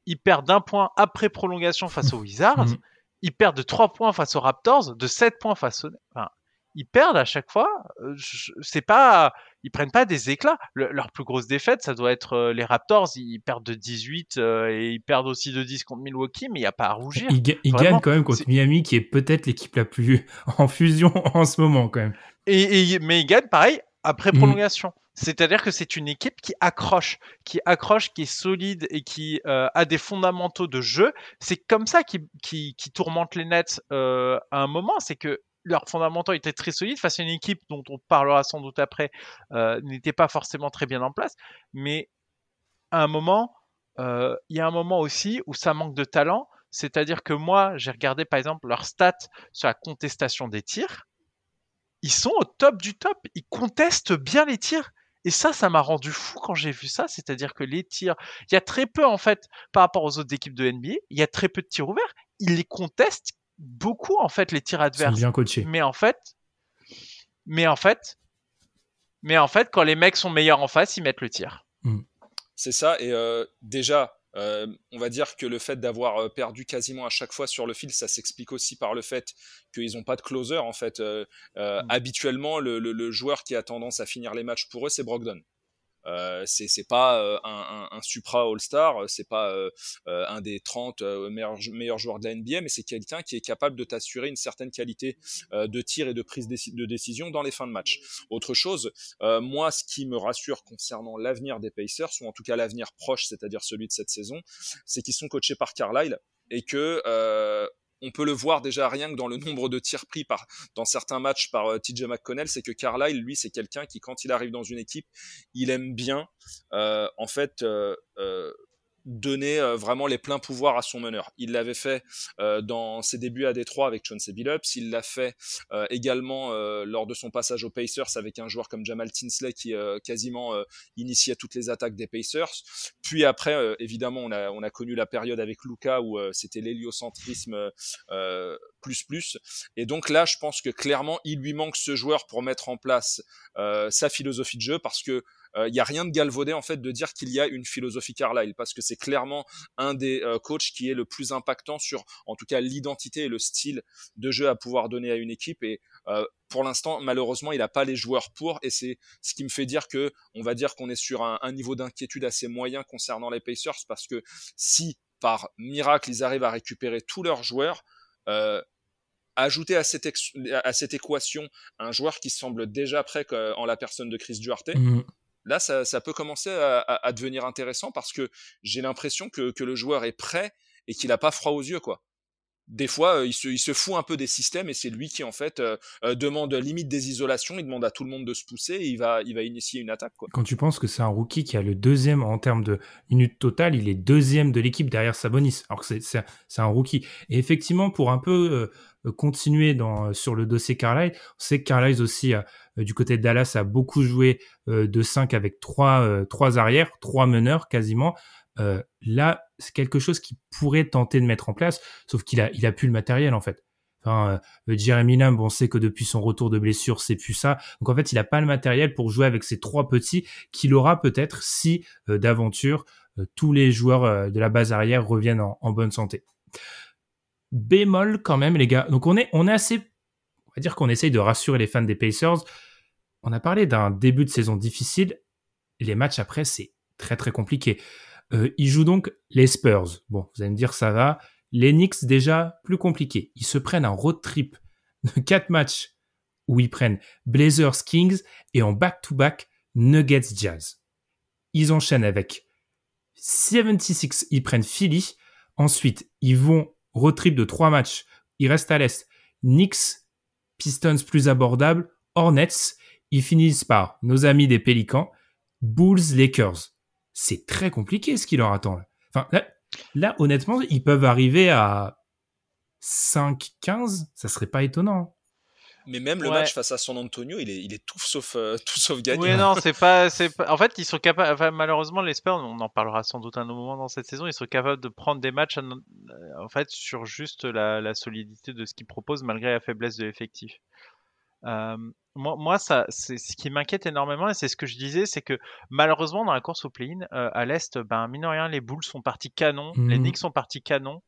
ils perdent d'un point après prolongation face aux <laughs> Wizards. Mmh ils perdent de 3 points face aux Raptors, de 7 points face aux... Enfin, ils perdent à chaque fois. Euh, c'est pas, ils prennent pas des éclats. leur plus grosse défaite, ça doit être euh, les Raptors. Ils perdent de 18 euh, et ils perdent aussi de 10 contre Milwaukee, mais il y a pas à rougir. Ils, gagnent quand même contre Miami, qui est peut-être l'équipe la plus <laughs> en fusion <laughs> en ce moment quand même. Et, mais ils gagnent pareil après mmh. prolongation. C'est-à-dire que c'est une équipe qui accroche, qui accroche, qui est solide et qui euh, a des fondamentaux de jeu. C'est comme ça qui, qui, tourmente les Nets euh, à un moment. C'est que leurs fondamentaux étaient très solides face à une équipe dont on parlera sans doute après, euh, n'était pas forcément très bien en place. Mais à un moment, il y a un moment aussi où ça manque de talent. C'est-à-dire que moi, j'ai regardé par exemple leurs stats sur la contestation des tirs. Ils sont au top du top. Ils contestent bien les tirs. Et ça, ça m'a rendu fou quand j'ai vu ça. C'est-à-dire que les tirs, il y a très peu, en fait, par rapport aux autres équipes de NBA, il y a très peu de tirs ouverts. Ils les contestent beaucoup, en fait, les tirs adverses. bien coachés. Mais en fait, mais en fait, mais en fait, quand les mecs sont meilleurs en face, ils mettent le tir. Hmm. C'est ça. Et euh, déjà, euh, on va dire que le fait d'avoir euh, perdu quasiment à chaque fois sur le fil, ça s'explique aussi par le fait qu'ils n'ont pas de closer. En fait, euh, mm. habituellement, le, joueur qui a tendance à finir les matchs pour eux, c'est Brogdon. Euh, c'est pas euh, un, un, un, Supra All-Star, c'est pas euh, euh, un des 30 meilleurs, meilleurs, joueurs de la NBA, mais c'est quelqu'un qui est capable de t'assurer une certaine qualité de tir et de prise de décision dans les fins de match. Autre chose, moi, ce qui me rassure concernant l'avenir des Pacers, ou en tout cas l'avenir proche, c'est-à-dire celui de cette saison, c'est qu'ils sont coachés par Carlisle et que on peut le voir déjà rien que dans le nombre de tirs pris par, dans certains matchs par euh, TJ McConnell, c'est que Carlisle, lui, c'est quelqu'un qui, quand il arrive dans une équipe, il aime bien, euh, en fait, euh, donner euh, vraiment les pleins pouvoirs à son meneur. Il l'avait fait euh, dans ses débuts à Détroit avec Chauncey Billups, il l'a fait euh, également lors de son passage aux Pacers avec un joueur comme Jamal Tinsley qui quasiment initiait toutes les attaques des Pacers. Puis après, évidemment, on a, on a connu la période avec Luca où c'était l'héliocentrisme plus plus. Et donc là, je pense que clairement, il lui manque ce joueur pour mettre en place sa philosophie de jeu parce que il euh, n'y a rien de galvaudé en fait de dire qu'il y a une philosophie Carlyle parce que c'est clairement un des euh, coachs qui est le plus impactant sur en tout cas l'identité et le style de jeu à pouvoir donner à une équipe et euh, pour l'instant, malheureusement, il n'a pas les joueurs pour, et c'est ce qui me fait dire que, on va dire qu'on est sur un, niveau d'inquiétude assez moyen concernant les Pacers, parce que si par miracle ils arrivent à récupérer tous leurs joueurs, euh, ajouter à cette, à cette équation un joueur qui semble déjà prêt en la personne de Chris Duarte, mmh là, ça, peut commencer à, devenir intéressant parce que j'ai l'impression que, le joueur est prêt et qu'il n'a pas froid aux yeux, quoi. Des fois, euh, il, se, fout un peu des systèmes et c'est lui qui, en fait, euh, euh, demande limite des isolations, il demande à tout le monde de se pousser et il va, il va initier une attaque. Quand tu penses que c'est un rookie qui a le deuxième en termes de minutes totales, il est deuxième de l'équipe derrière Sabonis, alors que c'est un rookie. Et effectivement, pour un peu continuer dans, sur le dossier Carlisle, on sait que Carlisle aussi euh, du côté de Dallas a beaucoup joué euh, de 5 avec trois, euh, trois arrières, trois meneurs quasiment. Là, c'est quelque chose qui pourrait tenter de mettre en place, sauf qu'il a, il a plus le matériel en fait. Enfin, Jeremy Lamb, on sait que depuis son retour de blessure, c'est plus ça. Donc en fait, il n'a pas le matériel pour jouer avec ces trois petits qu'il aura peut-être si d'aventure tous les joueurs de la base arrière reviennent en, en, bonne santé. Bémol quand même, les gars. Donc on est, on est assez on va dire qu'on essaye de rassurer les fans des Pacers. On a parlé d'un début de saison difficile. Les matchs après, c'est très très compliqué. Euh, ils jouent donc les Spurs. Bon, vous allez me dire ça va. Les Knicks déjà plus compliqué. Ils se prennent un road trip de 4 matchs où ils prennent Blazers Kings et en back-to-back Nuggets Jazz. Ils enchaînent avec 76, ils prennent Philly. Ensuite, ils vont road trip de 3 matchs. Ils restent à l'Est. Knicks, Pistons plus abordable, Hornets, ils finissent par nos amis des Pélicans, Bulls, Lakers. C'est très compliqué ce qui leur attend. Là. Enfin, là, honnêtement, ils peuvent arriver à 5-15, ça serait pas étonnant. Mais même le match face à San Antonio, il est, il est tout sauf, euh, tout sauf gagné. Oui, non, c'est pas, <laughs> c'est En fait, ils sont capables. Enfin, malheureusement, les Spurs, on en parlera sans doute un moment dans cette saison, ils sont capables de prendre des matchs en fait sur juste la, la solidité de ce qu'ils proposent malgré la faiblesse de l'effectif. Euh, moi, moi, ça, c'est ce qui m'inquiète énormément et c'est ce que je disais, c'est que malheureusement dans la course au play-in euh, à l'est, ben mine de rien, les Bulls sont partis canon, les mhm. Knicks sont partis canon.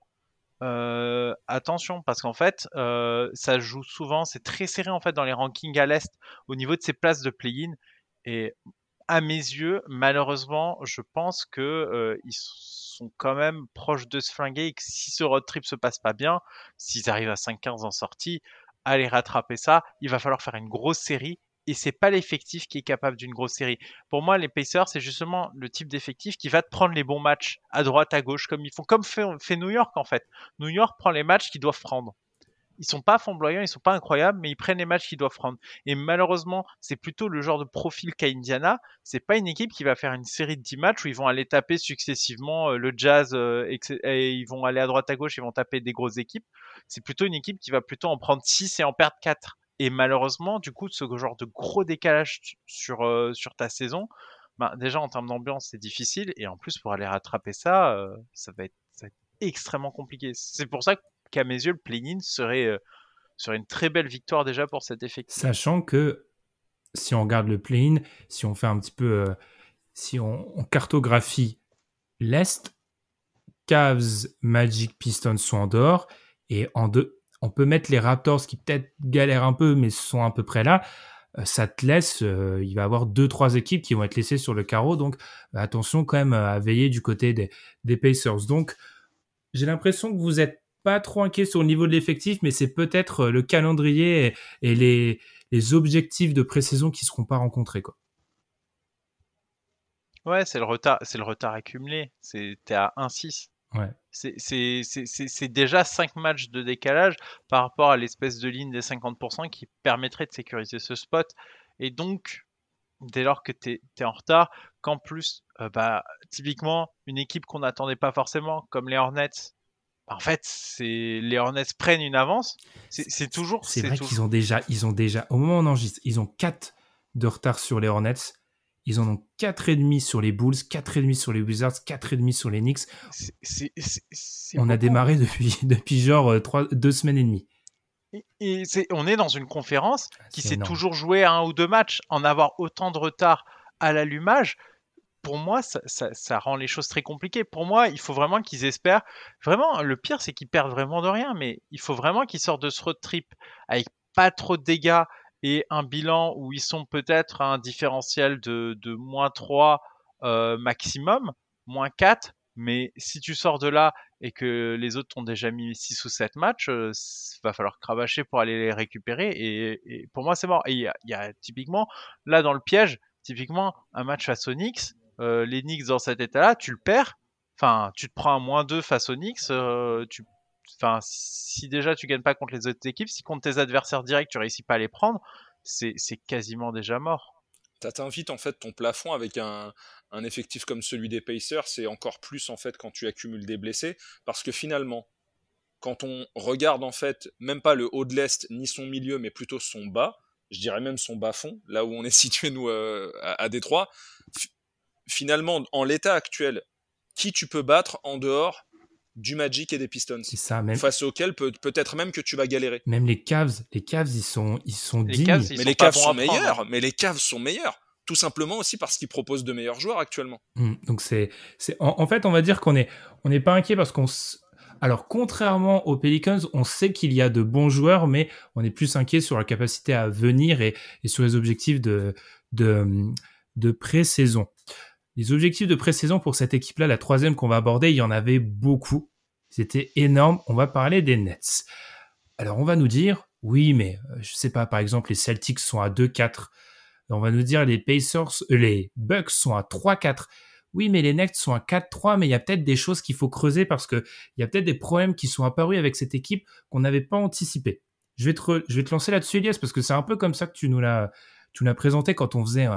Euh, attention parce qu'en fait euh, ça joue souvent c'est très serré en fait dans les rankings à l'est au niveau de ces places de play-in et à mes yeux malheureusement je pense que euh, ils sont quand même proches de se flinguer et que si ce road trip se passe pas bien s'ils arrivent à 5-15 en sortie aller rattraper ça il va falloir faire une grosse série et c'est pas l'effectif qui est capable d'une grosse série. Pour moi, les Pacers, c'est justement le type d'effectif qui va te prendre les bons matchs à droite, à gauche, comme ils font, comme fait, fait New York en fait. New York prend les matchs qu'ils doivent prendre ils sont pas flamboyants, ils sont pas incroyables, mais ils prennent les matchs qu'ils doivent prendre. Et malheureusement, c'est plutôt le genre de profil qu'a Indiana. C'est pas une équipe qui va faire une série de 10 matchs où ils vont aller taper successivement euh, le Jazz euh, et ils vont aller à droite à gauche, ils vont taper des grosses équipes. C'est plutôt une équipe qui va plutôt en prendre 6 et en perdre 4. Et malheureusement, du coup, ce genre de gros décalage sur, euh, sur ta saison, bah, déjà en termes d'ambiance, c'est difficile. Et en plus, pour aller rattraper ça, ça va être extrêmement compliqué. C'est pour ça que qu'à mes yeux, le play-in serait, euh, serait une très belle victoire déjà pour cet effectif. Sachant que si on regarde le play-in, si on fait un petit peu, euh, si on, cartographie l'Est, Cavs, Magic, Pistons sont en dehors, et en deux, on peut mettre les Raptors qui peut-être galèrent un peu, mais sont à peu près là. Euh, ça te laisse, il va y avoir deux, trois équipes qui vont être laissées sur le carreau, donc attention quand même à veiller du côté des Pacers. Donc, j'ai l'impression que vous êtes pas trop inquiet sur le niveau de l'effectif, mais c'est peut-être euh, le calendrier et, les, les, objectifs de pré-saison qui ne seront pas rencontrés. Quoi. Ouais, c'est le retard, c'est le retard accumulé. C'était à 1-6. Ouais. C'est déjà 5 matchs de décalage par rapport à l'espèce de ligne des 50% qui permettrait de sécuriser ce spot. Et donc, dès lors que tu es, en retard, qu'en plus, euh, bah, typiquement, une équipe qu'on n'attendait pas forcément, comme les Hornets, en fait, c'est les Hornets prennent une avance. C'est toujours. C'est vrai qu'ils ont déjà, ils ont déjà, au moment où on enregistre, ils ont 4 de retard sur les Hornets. Ils en ont 4,5 sur les Bulls, 4,5 sur les Wizards, 4,5 sur les Knicks. on a démarré depuis, <laughs> depuis genre 3, euh, 2 semaines et demie. Et, on est dans une conférence ah, qui s'est toujours joué à un ou deux matchs. En avoir autant de retard à l'allumage, pour moi, ça, rend les choses très compliquées. Pour moi, il faut vraiment qu'ils espèrent. Vraiment, le pire, c'est qu'ils perdent vraiment de rien, mais il faut vraiment qu'ils sortent de ce road trip avec pas trop de dégâts et un bilan où ils sont peut-être à un différentiel de, moins 3 euh, maximum, moins 4. Mais si tu sors de là et que les autres ont déjà mis 6 ou 7 matchs, euh, va falloir cravacher pour aller les récupérer. Et, pour moi, c'est mort. Et il y, a, typiquement, là dans le piège, typiquement un match à Sonics, euh, les Knicks dans cet état-là, tu le perds. Enfin, tu te prends un moins 2 face aux Knicks. Euh, enfin, si déjà tu gagnes pas contre les autres équipes, si contre tes adversaires directs tu réussis pas à les prendre, c'est quasiment déjà mort. T'invites en fait ton plafond avec un, un, effectif comme celui des Pacers, c'est encore plus en fait quand tu accumules des blessés, parce que finalement, quand on regarde en fait même pas le haut de l'est ni son milieu, mais plutôt son bas, je dirais même son bas fond, là où on est <laughs> situé nous euh, à, à Détroit, finalement, en l'état actuel, qui tu peux battre en dehors du Magic et des Pistons? C'est ça, même. Face auxquels peut, peut-être même que tu vas galérer. Même les Cavs, les Cavs, ils sont, ils sont dignes. mais les Cavs sont meilleurs. Mais les Cavs sont meilleurs. Tout simplement aussi parce qu'ils proposent de meilleurs joueurs actuellement. Hmm, donc c'est, c'est, en, fait, on va dire qu'on est, on n'est pas inquiet parce qu'on, alors contrairement aux Pelicans, on sait qu'il y a de bons joueurs, mais on est plus inquiet sur la capacité à venir et, et sur les objectifs de, de, de pré-saison. Les objectifs de pré-saison pour cette équipe-là, la troisième qu'on va aborder, il y en avait beaucoup. C'était énorme. On va parler des Nets. Alors on va nous dire, oui, mais euh, je sais pas, par exemple, les Celtics sont à 2-4. On va nous dire les Pacers, euh, les Bucks sont à 3-4. Oui, mais les Nets sont à 4-3, mais il y a peut-être des choses qu'il faut creuser parce que il y a peut-être des problèmes qui sont apparus avec cette équipe qu'on n'avait pas anticipé. Je vais te, je vais te lancer là-dessus, Elias, parce que c'est un peu comme ça que tu nous l'as, tu l'as présenté quand on faisait,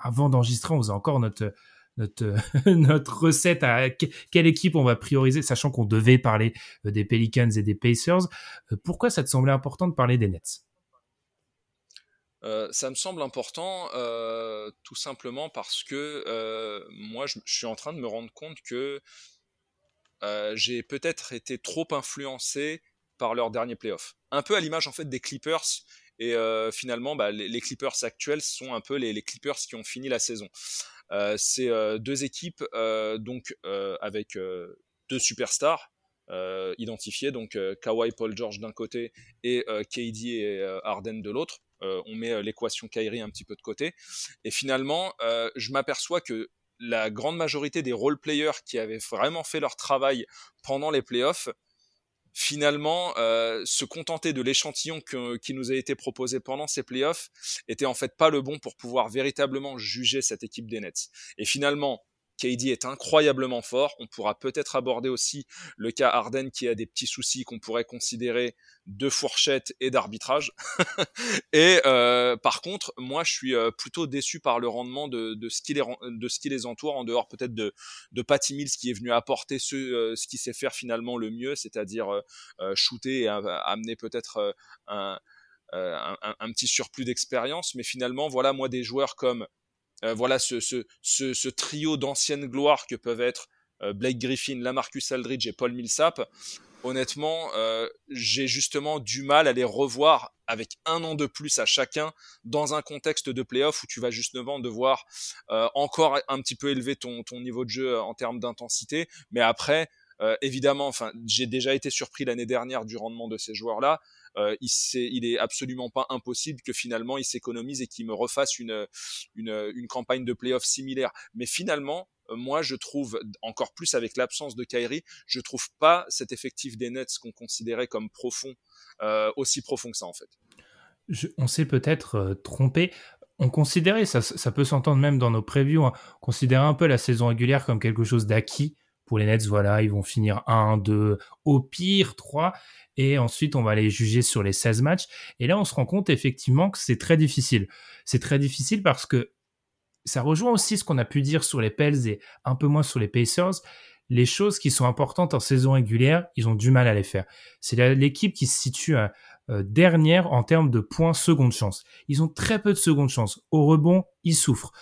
avant d'enregistrer, on faisait encore notre, notre, <laughs> notre recette à quelle équipe on va prioriser, sachant qu'on devait parler euh, des Pelicans et des Pacers. Euh, pourquoi ça te semblait important de parler des Nets? Euh, ça me semble important tout simplement parce que moi je, suis en train de me rendre compte que j'ai peut-être été trop influencé par leur dernier playoff. Un peu à l'image en fait des Clippers et finalement bah, les, Clippers actuels sont un peu les Clippers qui ont fini la saison. Euh, c'est euh, deux équipes euh, donc avec deux superstars identifiés, donc Kawhi Paul George d'un côté et KD et Harden de l'autre. on met l'équation Kyrie un petit peu de côté. Et finalement, je m'aperçois que la grande majorité des role players qui avaient vraiment fait leur travail pendant les playoffs finalement, euh, se contenter de l'échantillon qui nous a été proposé pendant ces playoffs était en fait pas le bon pour pouvoir véritablement juger cette équipe des Nets. Et finalement, KD est incroyablement fort. On pourra peut-être aborder aussi le cas Arden qui a des petits soucis qu'on pourrait considérer de fourchette et d'arbitrage. <laughs> et euh, par contre, moi, je suis euh, plutôt déçu par le rendement de, ce, qui les, entoure, en dehors peut-être de, de Patty Mills qui est venu apporter ce, euh, ce qui sait faire finalement le mieux, c'est-à-dire shooter et amener peut-être un, petit surplus d'expérience. Mais finalement, voilà, moi, des joueurs comme euh, voilà ce, trio d'anciennes gloires que peuvent être euh, Blake Griffin, Lamarcus Aldridge et Paul Millsap, honnêtement, euh, j'ai justement du mal à les revoir avec un an de plus à chacun dans un contexte de playoff où tu vas justement devoir encore un petit peu élever ton, ton niveau de jeu en termes d'intensité. Mais après, évidemment, j'ai déjà été surpris l'année dernière du rendement de ces joueurs-là euh, il, est, absolument pas impossible que finalement il s'économise et qu'il me refasse une, une, campagne de playoff similaire. Mais finalement, euh, moi, je trouve, encore plus avec l'absence de Kyrie, je trouve pas cet effectif des Nets qu'on considérait comme profond, euh, aussi profond que ça, en fait. on s'est peut-être trompé. On considérait, ça, ça peut s'entendre même dans nos previews, hein, on considérait un peu la saison régulière comme quelque chose d'acquis. Pour les Nets, voilà, ils vont finir 1, 2, au pire 3 et ensuite on va les juger sur les 16 matchs. Et là, on se rend compte effectivement que c'est très difficile. C'est très difficile parce que ça rejoint aussi ce qu'on a pu dire sur les Pels et un peu moins sur les Pacers. Les choses qui sont importantes en saison régulière, ils ont du mal à les faire. C'est l'équipe qui se situe euh, euh, dernière en termes de points seconde chance. Ils ont très peu de seconde chance. Au rebond, ils souffrent.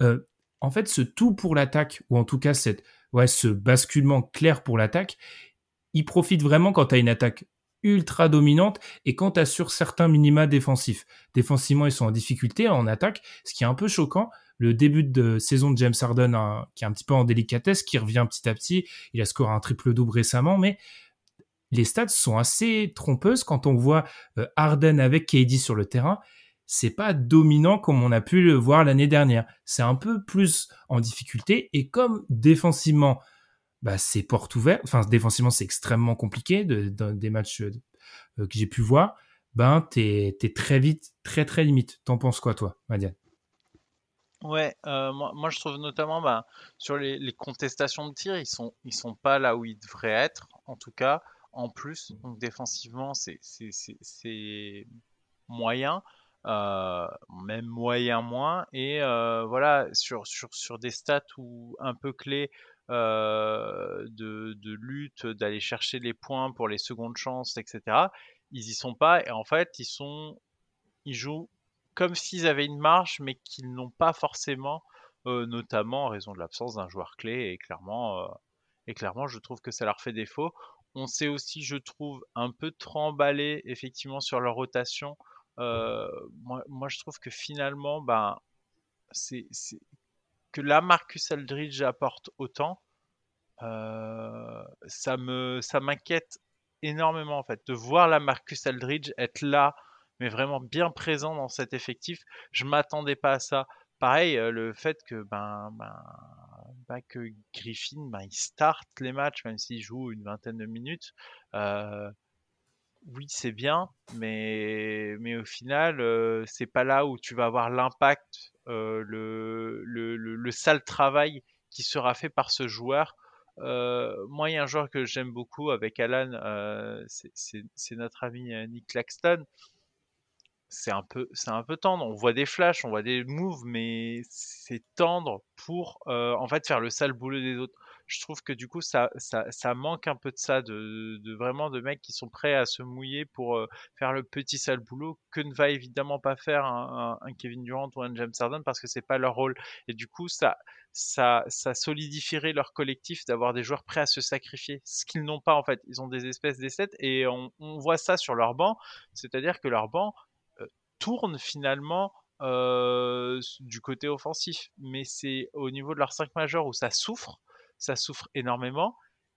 Euh, en fait, ce tout pour l'attaque, ou en tout cas cette, ouais, ce basculement clair pour l'attaque, il profite vraiment quand tu as une attaque ultra dominante et quand tu sur certains minima défensifs. Défensivement, ils sont en difficulté en attaque, ce qui est un peu choquant. Le début de saison de James Harden, hein, qui est un petit peu en délicatesse, qui revient petit à petit. Il a scoré un triple-double récemment, mais les stats sont assez trompeuses quand on voit euh, Harden avec KD sur le terrain. C'est pas dominant comme on a pu le voir l'année dernière. C'est un peu plus en difficulté et comme défensivement, bah, c'est porte ouverte. Enfin, défensivement, c'est extrêmement compliqué de, des matchs euh, que j'ai pu voir. Ben, t'es es très vite, très très limite. T'en penses quoi, toi, Madiane? Ouais, euh, moi, je trouve notamment bah, sur les, contestations de tir, ils sont ils sont pas là où ils devraient être, en tout cas. En plus, défensivement, c'est moyen, euh, même moyen moins. Et euh, voilà, sur, sur, sur des stats où un peu clés, euh, de, de, lutte, d'aller chercher les points pour les secondes chances, etc. Ils y sont pas et en fait ils sont, ils jouent comme s'ils avaient une marge, mais qu'ils n'ont pas forcément, notamment en raison de l'absence d'un joueur clé et clairement, et clairement je trouve que ça leur fait défaut. On s'est aussi, je trouve, un peu trop emballé effectivement sur leur rotation. Moi, moi, je trouve que finalement, ben, que là Marcus Aldridge apporte autant, euh, ça me ça m'inquiète énormément en fait de voir la Marcus Aldridge être là, mais vraiment bien présent dans cet effectif. Je m'attendais pas à ça. Pareil, euh, le fait que ben, ben, que Griffin ben, il start les matchs même s'il joue une vingtaine de minutes. Euh, oui, c'est bien, mais, mais au final, c'est pas là où tu vas avoir l'impact euh, le, le, le, sale travail qui sera fait par ce joueur. Euh, moi, il y a un joueur que j'aime beaucoup avec Alan, euh, c'est notre ami Nick Claxton. C'est un peu, un peu tendre. On voit des flashs, on voit des moves, mais c'est tendre pour en fait faire le sale boulot des autres je trouve que du coup ça, ça, ça, manque un peu de ça, de, vraiment de mecs qui sont prêts à se mouiller pour faire le petit sale boulot que ne va évidemment pas faire un, Kevin Durant ou un James Harden parce que c'est pas leur rôle. Et du coup ça, ça, ça solidifierait leur collectif d'avoir des joueurs prêts à se sacrifier, ce qu'ils n'ont pas en fait. Ils ont des espèces d'essais et on, voit ça sur leur banc, c'est-à-dire que leur banc tourne finalement du côté offensif, mais c'est au niveau de leurs 5 majeurs où ça souffre ça souffre énormément.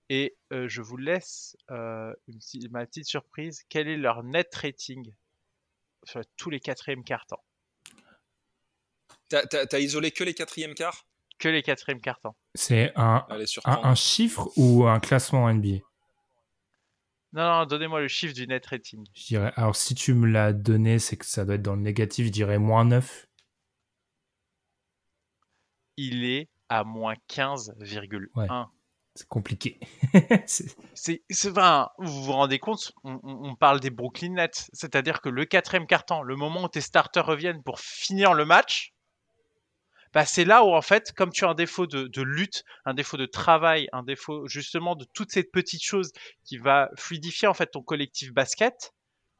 Et euh, je vous laisse euh, une, ma petite surprise. Quel est leur net rating sur tous les quatrièmes cartons T'as isolé que les quatrièmes quarts? Que les quatrièmes cartons. C'est un, un, chiffre ou un classement NBA Non, non, donnez-moi le chiffre du net rating. Je dirais, alors si tu me l'as donné, c'est que ça doit être dans le négatif, je dirais moins 9. Il est à moins 15,1. C'est compliqué. <laughs> c'est, enfin, vous vous rendez compte, on, parle des Brooklyn Nets, c'est-à-dire que le quatrième carton, le moment où tes starters reviennent pour finir le match, bah, c'est là où en fait, comme tu as un défaut de, de, lutte, un défaut de travail, un défaut justement de toutes ces petites choses qui va fluidifier en fait ton collectif basket,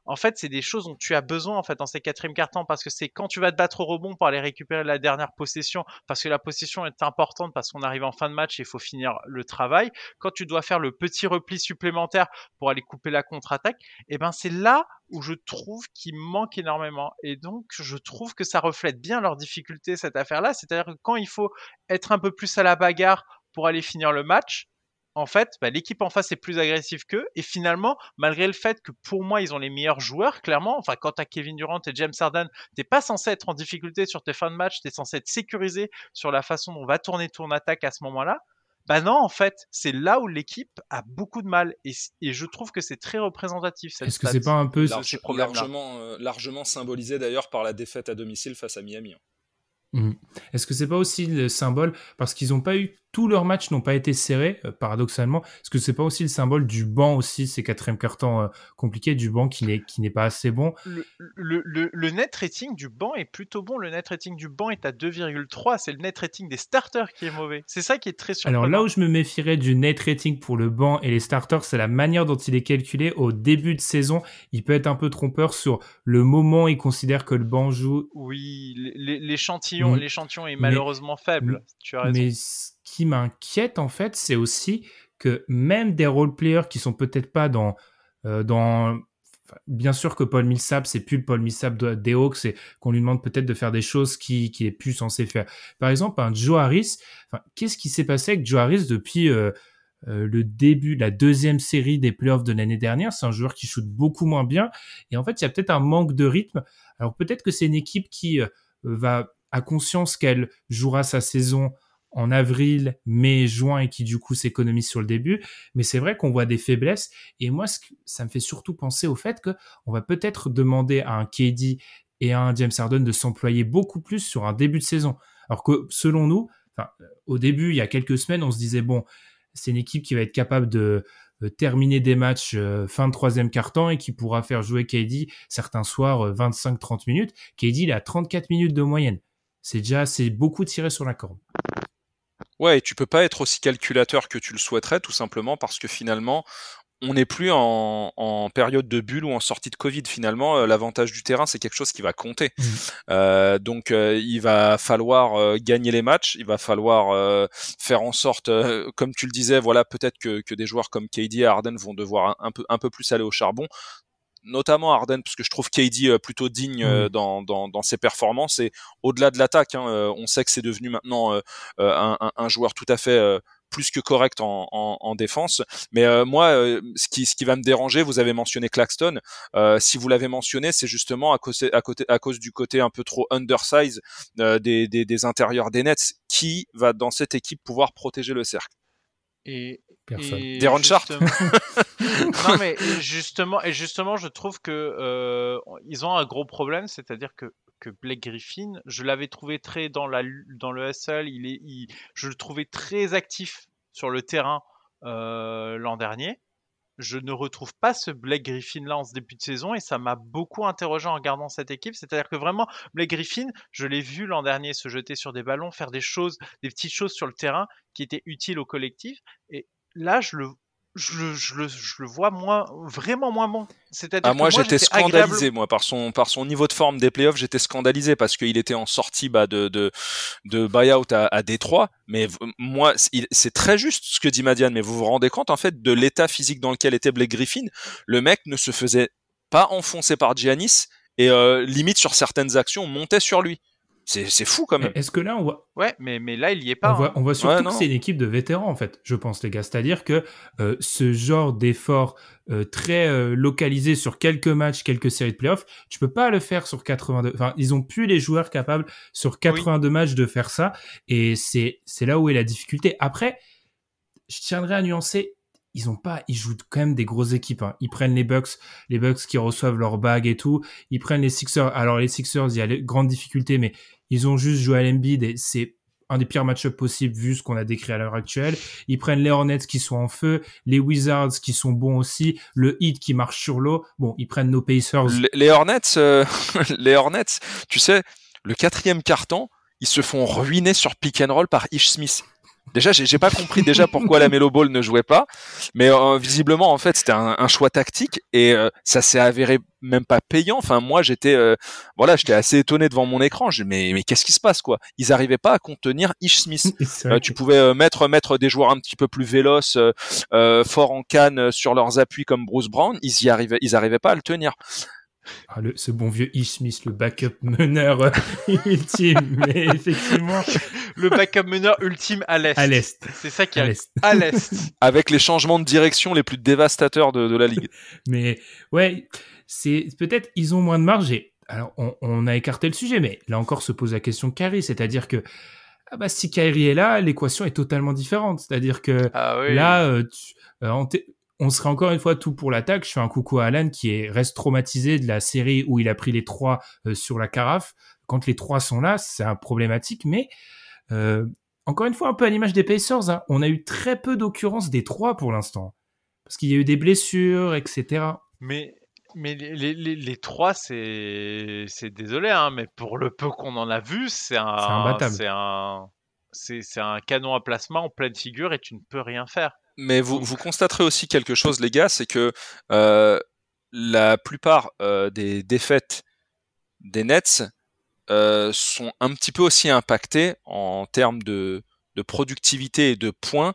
en fait, c'est des choses dont tu as besoin en fait dans ces quatrièmes cartons parce que c'est quand tu vas te battre au rebond pour aller récupérer la dernière possession, parce que la possession est importante parce qu'on arrive en fin de match et il faut finir le travail. Quand tu dois faire le petit repli supplémentaire pour aller couper la contre-attaque, et eh ben c'est là où je trouve qu'il manque énormément. Et donc, je trouve que ça reflète bien leur difficulté cette affaire-là. C'est-à-dire que quand il faut être un peu plus à la bagarre pour aller finir le match, en fait, bah, l'équipe en face est plus agressive qu'eux. Et finalement, malgré le fait que pour moi, ils ont les meilleurs joueurs, clairement, enfin, quand as Kevin Durant et James Harden, t'es pas censé être en difficulté sur tes fins de match, t'es censé être sécurisé sur la façon dont va tourner ton attaque à ce moment-là. Bah non, en fait, c'est là où l'équipe a beaucoup de mal. Et, je trouve que c'est très représentatif. Est-ce que c'est pas un peu largement, euh, largement symbolisé d'ailleurs par la défaite à domicile face à Miami hein. mmh. Est-ce que c'est pas aussi le symbole? Parce qu'ils n'ont pas eu tous leurs matchs n'ont pas été serrés, euh, paradoxalement. Est-ce que c'est pas aussi le symbole du banc aussi, ces quatrièmes cartons euh, compliqués, du banc qui n'est qui n'est pas assez bon le, le, le, net rating du banc est plutôt bon. Le net rating du banc est à 2,3. C'est le net rating des starters qui est mauvais. C'est ça qui est très surprenant. Alors là où je me méfierais du net rating pour le banc et les starters, c'est la manière dont il est calculé au début de saison. Il peut être un peu trompeur sur le moment où il considère que le banc joue. Oui, l'échantillon, l'échantillon est malheureusement faible. Tu as raison. Mais qui m'inquiète en fait, c'est aussi que même des role-players qui sont peut-être pas dans euh, dans bien sûr que Paul Millsap c'est plus le Paul Millsap des Hawks et qu'on lui demande peut-être de faire des choses qui qui est plus censé faire. Par exemple, un Joe Harris, qu'est-ce qui s'est passé avec Joe Harris depuis euh, euh, le début, la deuxième série des playoffs de l'année dernière, c'est un joueur qui shoot beaucoup moins bien. Et en fait, il y a peut-être un manque de rythme. Alors peut-être que c'est une équipe qui va a conscience qu'elle jouera sa saison en avril, mai, juin et qui du coup s'économise sur le début. Mais c'est vrai qu'on voit des faiblesses et moi ça me fait surtout penser au fait que on va peut-être demander à un KD et à un James Harden de s'employer beaucoup plus sur un début de saison. Alors que selon nous, au début, il y a quelques semaines, on se disait bon, c'est une équipe qui va être capable de terminer des matchs euh, fin de troisième quart-temps et qui pourra faire jouer KD certains soirs 25-30 euh, minutes. KD, il a 34 minutes de moyenne. C'est déjà, c'est beaucoup tiré sur la corde. Ouais, et tu peux pas être aussi calculateur que tu le souhaiterais, tout simplement parce que finalement, on n'est plus en, en, période de bulle ou en sortie de Covid. Finalement, euh, l'avantage du terrain, c'est quelque chose qui va compter. Mmh. Euh, donc, euh, il va falloir euh, gagner les matchs. Il va falloir faire en sorte, comme tu le disais, voilà, peut-être que, que, des joueurs comme KD et Harden vont devoir un, peu, un peu plus aller au charbon notamment Arden, parce que je trouve KD euh, plutôt digne euh, dans, dans, dans, ses performances. Et au-delà de l'attaque, hein, euh, on sait que c'est devenu maintenant un, un, joueur tout à fait plus que correct en, en, en défense. Mais moi, ce, qui, ce qui va me déranger, vous avez mentionné Claxton. si vous l'avez mentionné, c'est justement à cause, à, côté, à cause du côté un peu trop undersize des, des, des intérieurs des Nets, qui va dans cette équipe pouvoir protéger le cercle. Et, Personne. Deron Sharp. <laughs> non mais justement et justement je trouve que euh, ils ont un gros problème, c'est-à-dire que que Blake Griffin, je l'avais trouvé très dans la dans le SL, il est, il, je le trouvais très actif sur le terrain euh, l'an dernier je ne retrouve pas ce Blake Griffin là en ce début de saison et ça m'a beaucoup interrogé en regardant cette équipe. C'est-à-dire que vraiment, Blake Griffin, je l'ai vu l'an dernier se jeter sur des ballons, faire des choses, des petites choses sur le terrain qui étaient utiles au collectif. Et là, je le, je, je, le, je le vois moins, vraiment moins bon. C'est-à-dire ah, moi, j'étais scandalisé, moi, par son, par son niveau de forme des playoffs, j'étais scandalisé parce qu'il était en sortie bah, de, de, de buyout à, à Détroit. Mais moi, c'est très juste ce que dit Madiane, mais vous vous rendez compte, en fait, de l'état physique dans lequel était Blake Griffin. Le mec ne se faisait pas enfoncer par Giannis et euh, limite sur certaines actions montait sur lui. C'est fou quand même. Est-ce que là on voit Ouais, mais, mais là il y est pas. On, voit, hein. on voit, surtout que c'est une équipe de vétérans en fait, je pense les gars. C'est-à-dire que euh, ce genre d'effort euh, très euh, localisé sur quelques matchs, quelques séries de playoffs, tu peux pas le faire sur 82. Enfin, ils ont plus les joueurs capables sur 82 matchs de faire ça, et c'est c'est là où est la difficulté. Après, je tiendrais à nuancer. ils ont pas, ils jouent quand même des grosses équipes. Hein. Ils prennent les Bucks, les Bucks qui reçoivent leur bague et tout. Ils prennent les Sixers. Alors les Sixers, il y a les grandes difficultés, mais ils ont juste joué à l'Embiid et c'est un des pires match-ups possibles vu ce qu'on a décrit à l'heure actuelle. Ils prennent les Hornets qui sont en feu, les Wizards qui sont bons aussi, le Heat qui marche sur l'eau. Bon, ils prennent nos Pacers. Les, Hornets, euh, <laughs> les Hornets, tu sais, le quatrième carton, ils se font ruiner sur pick roll par Ish Smith. Déjà, j'ai pas compris déjà pourquoi la Melo Ball ne jouait pas, mais euh, visiblement en fait c'était un, choix tactique et euh, ça s'est avéré même pas payant. Enfin moi j'étais euh, voilà j'étais assez étonné devant mon écran. Je mais mais qu'est-ce qui se passe quoi? Ils arrivaient pas à contenir Ish Smith. <laughs> tu pouvais mettre mettre des joueurs un petit peu plus véloces, forts en canne sur leurs appuis comme Bruce Brown. Ils y arrivaient ils arrivaient pas à le tenir. Ah, le, ce bon vieux Ish Smith, le backup meneur euh, <laughs> ultime, mais effectivement. Le backup meneur ultime à l'Est. À l'Est. C'est ça qui est à l'Est. <laughs> Avec les changements de direction les plus dévastateurs de, de la Ligue. <laughs> mais ouais, c'est peut-être ils ont moins de marge. Et, alors, on, on, a écarté le sujet, mais là encore se pose la question de Kyrie, c'est-à-dire que ah bah, si Kyrie est là, l'équation est totalement différente. C'est-à-dire que ah oui. là, euh, tu, euh, on serait encore une fois tout pour l'attaque. Je fais un coucou à Alan qui est, reste traumatisé de la série où il a pris les trois euh, sur la carafe. Quand les trois sont là, c'est un problématique. Mais euh, encore une fois, un peu à l'image des Pacers, hein, on a eu très peu d'occurrences des trois pour l'instant. Parce qu'il y a eu des blessures, etc. Mais, mais les, les, les trois, c'est désolé, hein, mais pour le peu qu'on en a vu, c'est un, un, c'est un canon à placement en pleine figure et tu ne peux rien faire. Mais vous, vous constaterez aussi quelque chose, les gars, c'est que euh, la plupart euh, des défaites des Nets euh, sont un petit peu aussi impactées en termes de, de productivité et de points,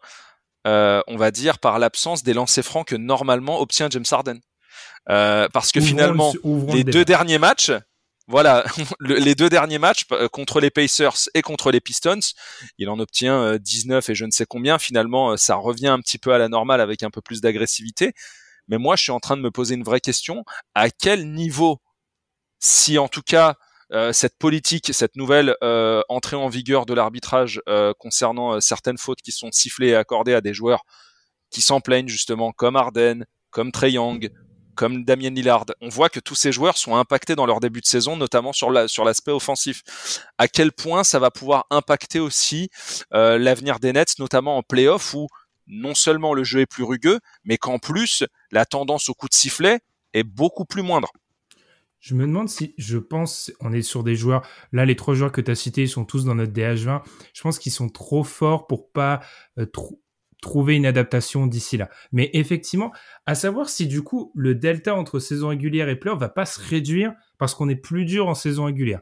euh, on va dire, par l'absence des lancers francs que normalement obtient James Harden. Euh, parce que finalement, les deux derniers matchs, voilà, <laughs> les deux derniers matchs euh, contre les Pacers et contre les Pistons, il en obtient 19 euh, et je ne sais combien. Finalement, euh, ça revient un petit peu à la normale avec un peu plus d'agressivité. Mais moi, je suis en train de me poser une vraie question. À quel niveau, si en tout cas cette politique, cette nouvelle entrée en vigueur de l'arbitrage concernant certaines fautes qui sont sifflées et accordées à des joueurs qui s'en plaignent justement, comme Arden, comme Trey Young, comme Damien Lillard. On voit que tous ces joueurs sont impactés dans leur début de saison, notamment sur la, sur l'aspect offensif. À quel point ça va pouvoir impacter aussi euh, l'avenir des Nets, notamment en playoff où non seulement le jeu est plus rugueux, mais qu'en plus la tendance au coup de sifflet est beaucoup plus moindre. Je me demande si, je pense, on est sur des joueurs, là les trois joueurs que tu as cités, sont tous dans notre DH20, je pense qu'ils sont trop forts pour pas euh, trop, trouver une adaptation d'ici là. Mais effectivement, à savoir si du coup le delta entre saison régulière et playoff va pas se réduire parce qu'on est plus dur en saison régulière.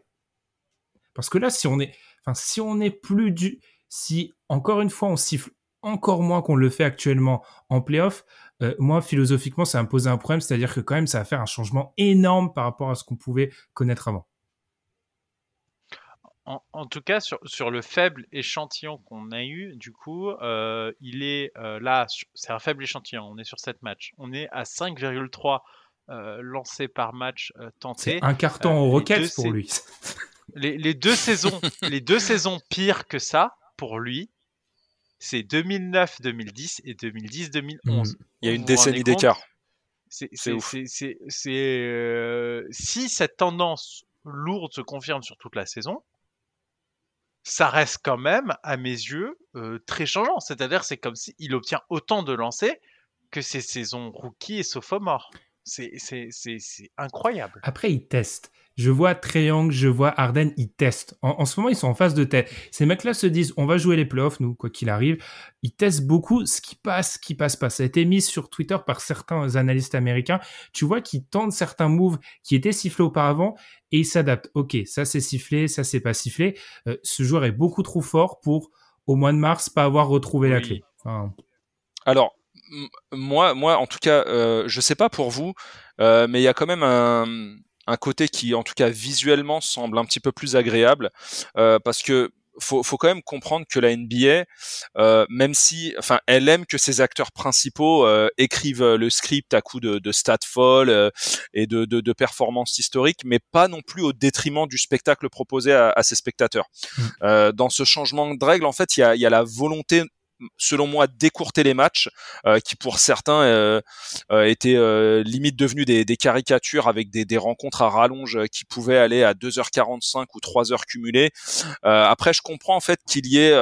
Parce que là, si on est, enfin, si on est plus dur, si encore une fois on siffle encore moins qu'on le fait actuellement en playoff, euh, moi philosophiquement ça me pose un problème, c'est-à-dire que quand même ça va faire un changement énorme par rapport à ce qu'on pouvait connaître avant en, tout cas, sur, sur, le faible échantillon qu'on a eu, du coup, euh, il est euh, là, c'est un faible échantillon, on est sur 7 matchs. On est à 5,3 euh, lancés par match tenté. Un carton au Rockets pour lui. <laughs> Les, les, deux saisons, les deux saisons pires que ça, pour lui, c'est 2009-2010 et 2010-2011. Hmm. Il y a une décennie d'écart. C'est si cette tendance lourde se confirme sur toute la saison, ça reste quand même, à mes yeux, très changeant. C'est-à-dire, c'est comme s'il obtient autant de lancers que ses saisons rookie et sophomore. C'est incroyable. Après, il teste. Je vois Triangle, je vois Arden, ils testent. En, ce moment, ils sont en phase de test. Ces mecs-là se disent, on va jouer les playoffs, nous, quoi qu'il arrive. Ils testent beaucoup ce qui passe, ce qui passe pas. Ça a été mis sur Twitter par certains analystes américains. Tu vois qu'ils tentent certains moves qui étaient sifflés auparavant et ils s'adaptent. Ok, ça c'est sifflé, ça c'est pas sifflé. Euh, ce joueur est beaucoup trop fort pour, au mois de mars, pas avoir retrouvé la clé. Alors, moi, moi, en tout cas, euh, je sais pas pour vous, euh, mais il y a quand même un, un côté qui, en tout cas visuellement, semble un petit peu plus agréable, euh, parce que faut, faut quand même comprendre que la NBA, euh, même si, enfin, elle aime que ses acteurs principaux euh, écrivent le script à coup de, de stats folles et de, de, de, performances historiques, mais pas non plus au détriment du spectacle proposé à, à ses spectateurs. Mmh. dans ce changement de règles, en fait, il y a, y a la volonté selon moi, décourter les matchs, euh, qui pour certains euh, euh, étaient limite devenus des, des, caricatures avec des, des, rencontres à rallonge qui pouvaient aller à 2h45 ou 3h cumulées. après, je comprends en fait qu'il y ait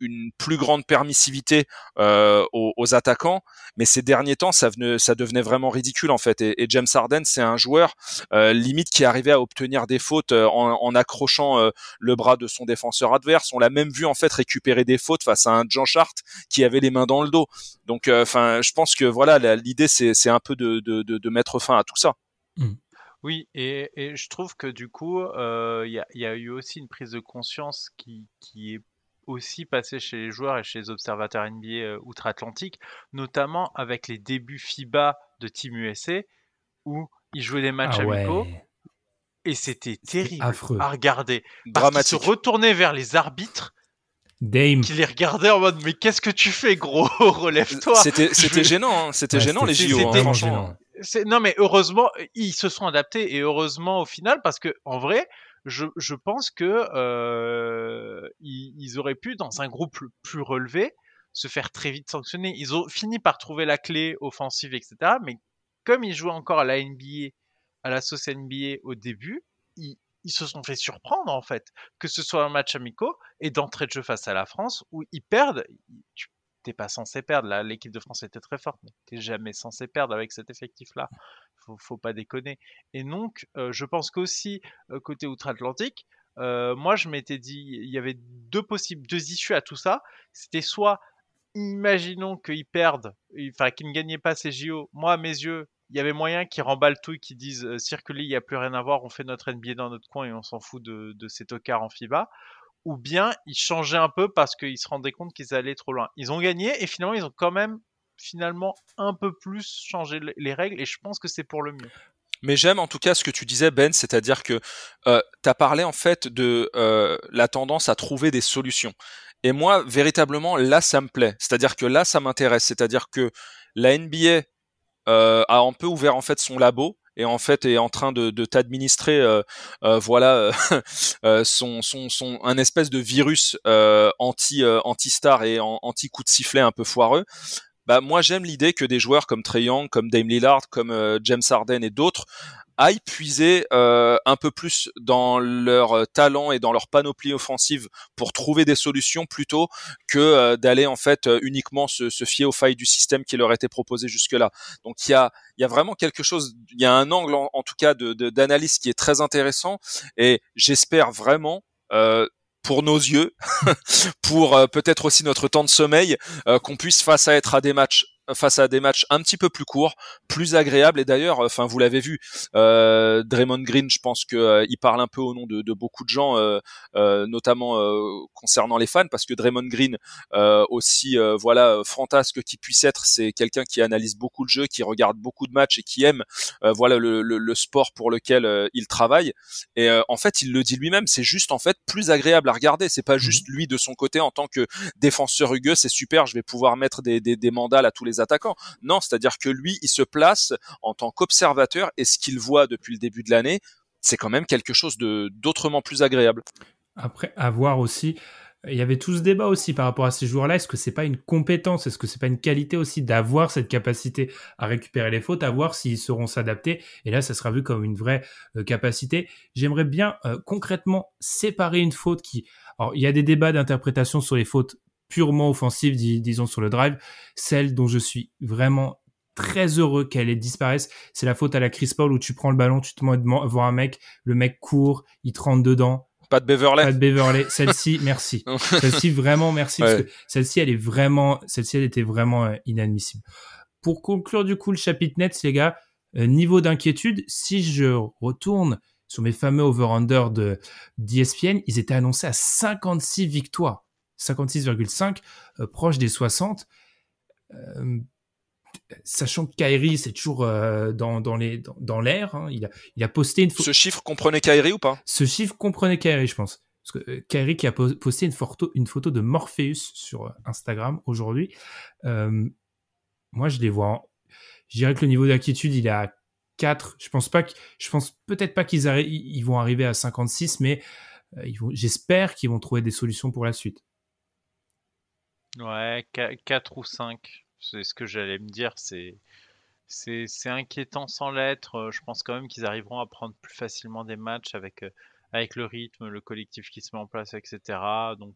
une plus grande permissivité euh, aux, attaquants, mais ces derniers temps, ça, venait, ça devenait vraiment ridicule en fait. Et, James Harden, c'est un joueur euh, limite qui arrivait à obtenir des fautes euh, en, en, accrochant euh, le bras de son défenseur adverse. On l'a même vu en fait récupérer des fautes face à un Jean Chart qui avait les mains dans le dos. Donc, euh, enfin, je pense que voilà, l'idée c'est un peu de, de, de, de, mettre fin à tout ça. Mmh. Oui, et, et, je trouve que du coup, il y a, y, a, eu aussi une prise de conscience qui, qui est aussi passé chez les joueurs et chez les observateurs NBA euh, outre-Atlantique, notamment avec les débuts FIBA de Team USA où ils jouaient des matchs ah amicaux. Et c'était terrible à regarder. Parce se retournaient vers les arbitres Dame. qui les regardaient en mode mais qu'est-ce que tu fais gros? <laughs> Relève-toi c'était c'était gênant hein. c'était gênant les JO hein, franchement non mais heureusement ils se sont adaptés et heureusement au final parce que en vrai je, pense que euh, ils, auraient pu, dans un groupe plus relevé, se faire très vite sanctionner. Ils ont fini par trouver la clé offensive, etc. Mais comme ils jouaient encore à la NBA, à la sauce NBA au début, ils, se sont fait surprendre en fait, que ce soit un match amico et d'entrée de jeu face à la France où ils perdent. T'es pas censé perdre. Là, l'équipe de France était très forte, mais t'es jamais censé perdre avec cet effectif-là faut, faut pas déconner. Et donc, euh, je pense qu'aussi, euh, côté outre-Atlantique, euh, moi, je m'étais dit, il y avait deux possibles, deux issues à tout ça. C'était soit, imaginons qu'ils perdent, enfin, qu'ils ne gagnaient pas ces JO. Moi, à mes yeux, il y avait moyen qu'ils remballent tout et qu'ils disent circuler, il n'y a plus rien à voir, on fait notre NBA dans notre coin et on s'en fout de, de ces tocards en FIBA. Ou bien ils changeaient un peu parce qu'ils se rendaient compte qu'ils allaient trop loin. Ils ont gagné et finalement ils ont quand même finalement un peu plus changer les règles et je pense que c'est pour le mieux. Mais j'aime en tout cas ce que tu disais Ben, c'est-à-dire que euh, tu as parlé en fait de euh, la tendance à trouver des solutions. Et moi, véritablement, là, ça me plaît. C'est-à-dire que là, ça m'intéresse. C'est-à-dire que la NBA euh, a un peu ouvert en fait son labo et en fait est en train de, de t'administrer euh, euh, voilà euh, <laughs> son, son, son un espèce de virus anti anti star et anti coup de sifflet un peu foireux. Bah moi j'aime l'idée que des joueurs comme Trey Young, comme Dame Lillard, comme euh, James Harden et d'autres aillent puiser euh, un peu plus dans leur euh, talent et dans leur panoplie offensive pour trouver des solutions plutôt que d'aller en fait uniquement se, se, fier aux failles du système qui leur était proposé jusque-là. Donc il y a, y a vraiment quelque chose, il y a un angle en, tout cas de, d'analyse qui est très intéressant et j'espère vraiment euh, pour nos yeux, <laughs> pour euh, peut-être aussi notre temps de sommeil, euh, qu'on puisse face à être à des matchs face à des matchs un petit peu plus courts, plus agréables. Et d'ailleurs, enfin, vous l'avez vu, euh, Draymond Green, je pense que euh, il parle un peu au nom de, de beaucoup de gens, euh, euh notamment euh, concernant les fans, parce que Draymond Green, aussi, voilà, fantasque qu'il puisse être, c'est quelqu'un qui analyse beaucoup de jeux, qui regarde beaucoup de matchs et qui aime, voilà, le, le, le, sport pour lequel il travaille. Et en fait, il le dit lui-même, c'est juste en fait plus agréable à regarder. C'est pas mmh juste lui de son côté en tant que défenseur rugueux, c'est super, je vais pouvoir mettre des, des, des mandales à tous les attaquants. Non, c'est-à-dire que lui, il se place en tant qu'observateur et ce qu'il voit depuis le début de l'année, c'est quand même quelque chose de d'autrement plus agréable. Après, à voir aussi, il y avait tout ce débat aussi par rapport à ces joueurs-là. Est-ce que c'est pas une compétence? Est-ce que c'est pas une qualité aussi d'avoir cette capacité à récupérer les fautes, à voir s'ils sauront s'adapter? Et là, ça sera vu comme une vraie euh, capacité. J'aimerais bien euh, concrètement séparer une faute qui. Alors, il y a des débats d'interprétation sur les fautes purement offensive, disons sur le drive, celle dont je suis vraiment très heureux qu'elle disparaisse, c'est la faute à la Chris Paul où tu prends le ballon, tu te mets voir un mec, le mec court, il te rentre dedans. Pas de Beverley. Pas de Beverley. Celle-ci, <laughs> merci. celle-ci, vraiment, merci. Parce que celle-ci, elle est vraiment, celle-ci, elle était vraiment euh, inadmissible. Pour conclure, du coup, le chapitre Nets, les gars, euh, niveau d'inquiétude, si je retourne sur mes fameux over-under de d'ESPN, ils étaient annoncés à 56 victoires. 56,5, euh, proche des 60. Euh, sachant que Kyrie, c'est toujours euh, dans, dans, les, dans, l'air. Hein. Il, a, il a posté une photo. Ce chiffre comprenait Kyrie ou pas? Ce chiffre comprenait Kyrie, je pense. Parce que Kyrie qui a posté une photo, une photo de Morpheus sur Instagram aujourd'hui. moi, je les vois. Je dirais que le niveau d'inquiétude, il est à 4. Je pense pas que, je pense peut-être pas qu'ils ils vont arriver à 56, mais j'espère qu'ils vont trouver des solutions pour la suite. Ouais, 4 ou 5. C'est ce que j'allais me dire. C'est c'est inquiétant sans l'être. Je pense quand même qu'ils arriveront à prendre plus facilement des matchs avec, euh, avec le rythme, le collectif qui se met en place, etc. Donc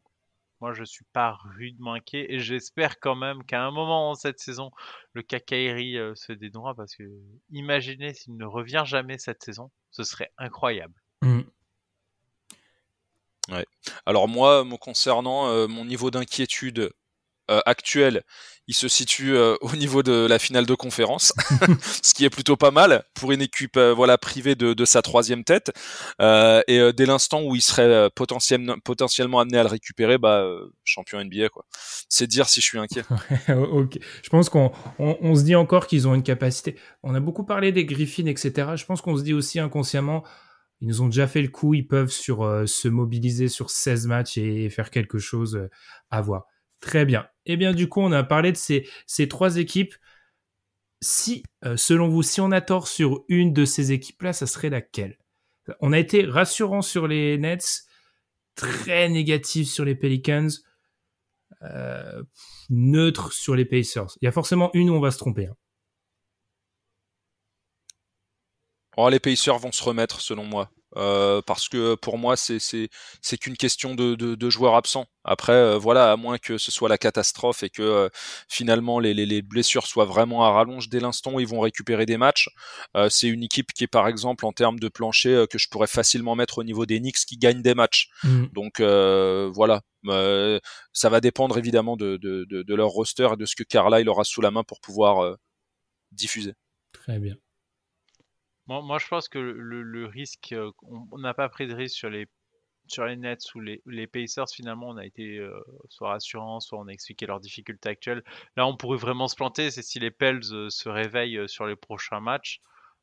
moi, je suis pas rudement inquiet et j'espère quand même qu'à un moment dans cette saison, le Kakairi euh, se dénouera parce que imaginez s'il ne revient jamais cette saison, ce serait incroyable. Mmh. Ouais. Alors moi, me concernant, euh, mon niveau d'inquiétude euh, actuel, il se situe euh, au niveau de la finale de conférence, <laughs> ce qui est plutôt pas mal pour une équipe euh, voilà privée de, de, sa troisième tête. et dès l'instant où il serait potentiellement, potentiellement amené à le récupérer, bah champion NBA quoi. C'est dire si je suis inquiet. <laughs> Je pense qu'on on, on se dit encore qu'ils ont une capacité. On a beaucoup parlé des Griffins, etc. Je pense qu'on se dit aussi inconsciemment. Ils nous ont déjà fait le coup, ils peuvent sur, se mobiliser sur 16 matchs et faire quelque chose à voir. Très bien. Eh bien, du coup, on a parlé de ces, trois équipes. Si, euh, selon vous, si on a tort sur une de ces équipes-là, ça serait laquelle? On a été rassurant sur les Nets, très négatif sur les Pelicans, euh, neutre sur les Pacers. Il y a forcément une où on va se tromper. Hein. Oh, les Pacers vont se remettre, selon moi. Euh, parce que pour moi c'est c'est qu'une question de, de, de, joueurs absents. Après euh, voilà à moins que ce soit la catastrophe et que euh, finalement les, les, les, blessures soient vraiment à rallonge dès l'instant où ils vont récupérer des matchs. c'est une équipe qui est par exemple en termes de plancher que je pourrais facilement mettre au niveau des Knicks qui gagnent des matchs. Mmh. Donc voilà ça va dépendre évidemment de, de, de, leur roster et de ce que Carlisle aura sous la main pour pouvoir diffuser. Très bien. Moi, je pense que le, risque, euh, on n'a pas pris de risque sur les sur Nets ou les, les Pacers, finalement, on a été euh, soit rassurant, soit on a expliqué leurs difficultés actuelles. Là, on pourrait vraiment se planter, c'est si les Pels euh, se réveillent sur les prochains matchs.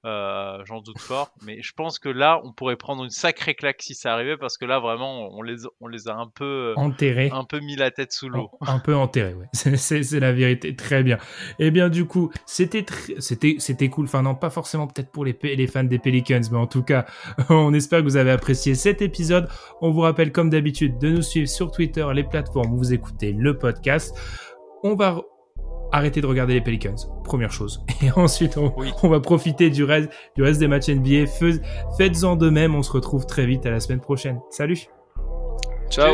Euh, j'en doute fort. Mais je pense que là, on pourrait prendre une sacrée claque si ça arrivait, parce que là, vraiment, on les, on les a un peu euh, enterrés, un peu mis la tête sous l'eau. Un, peu enterrés, ouais. <laughs> C'est la vérité. Très bien. Et eh bien, du coup, c'était c'était c'était cool. Enfin, non, pas forcément peut-être pour les, les fans des Pelicans, mais en tout cas, <laughs> on espère que vous avez apprécié cet épisode. On vous rappelle, comme d'habitude, de nous suivre sur Twitter, les plateformes où vous écoutez le podcast. On va arrêtez de regarder les Pelicans, première chose. <laughs> Et ensuite, on, va profiter du reste, du reste des matchs NBA. Faites-en de même, on se retrouve très vite à la semaine prochaine. Salut Ciao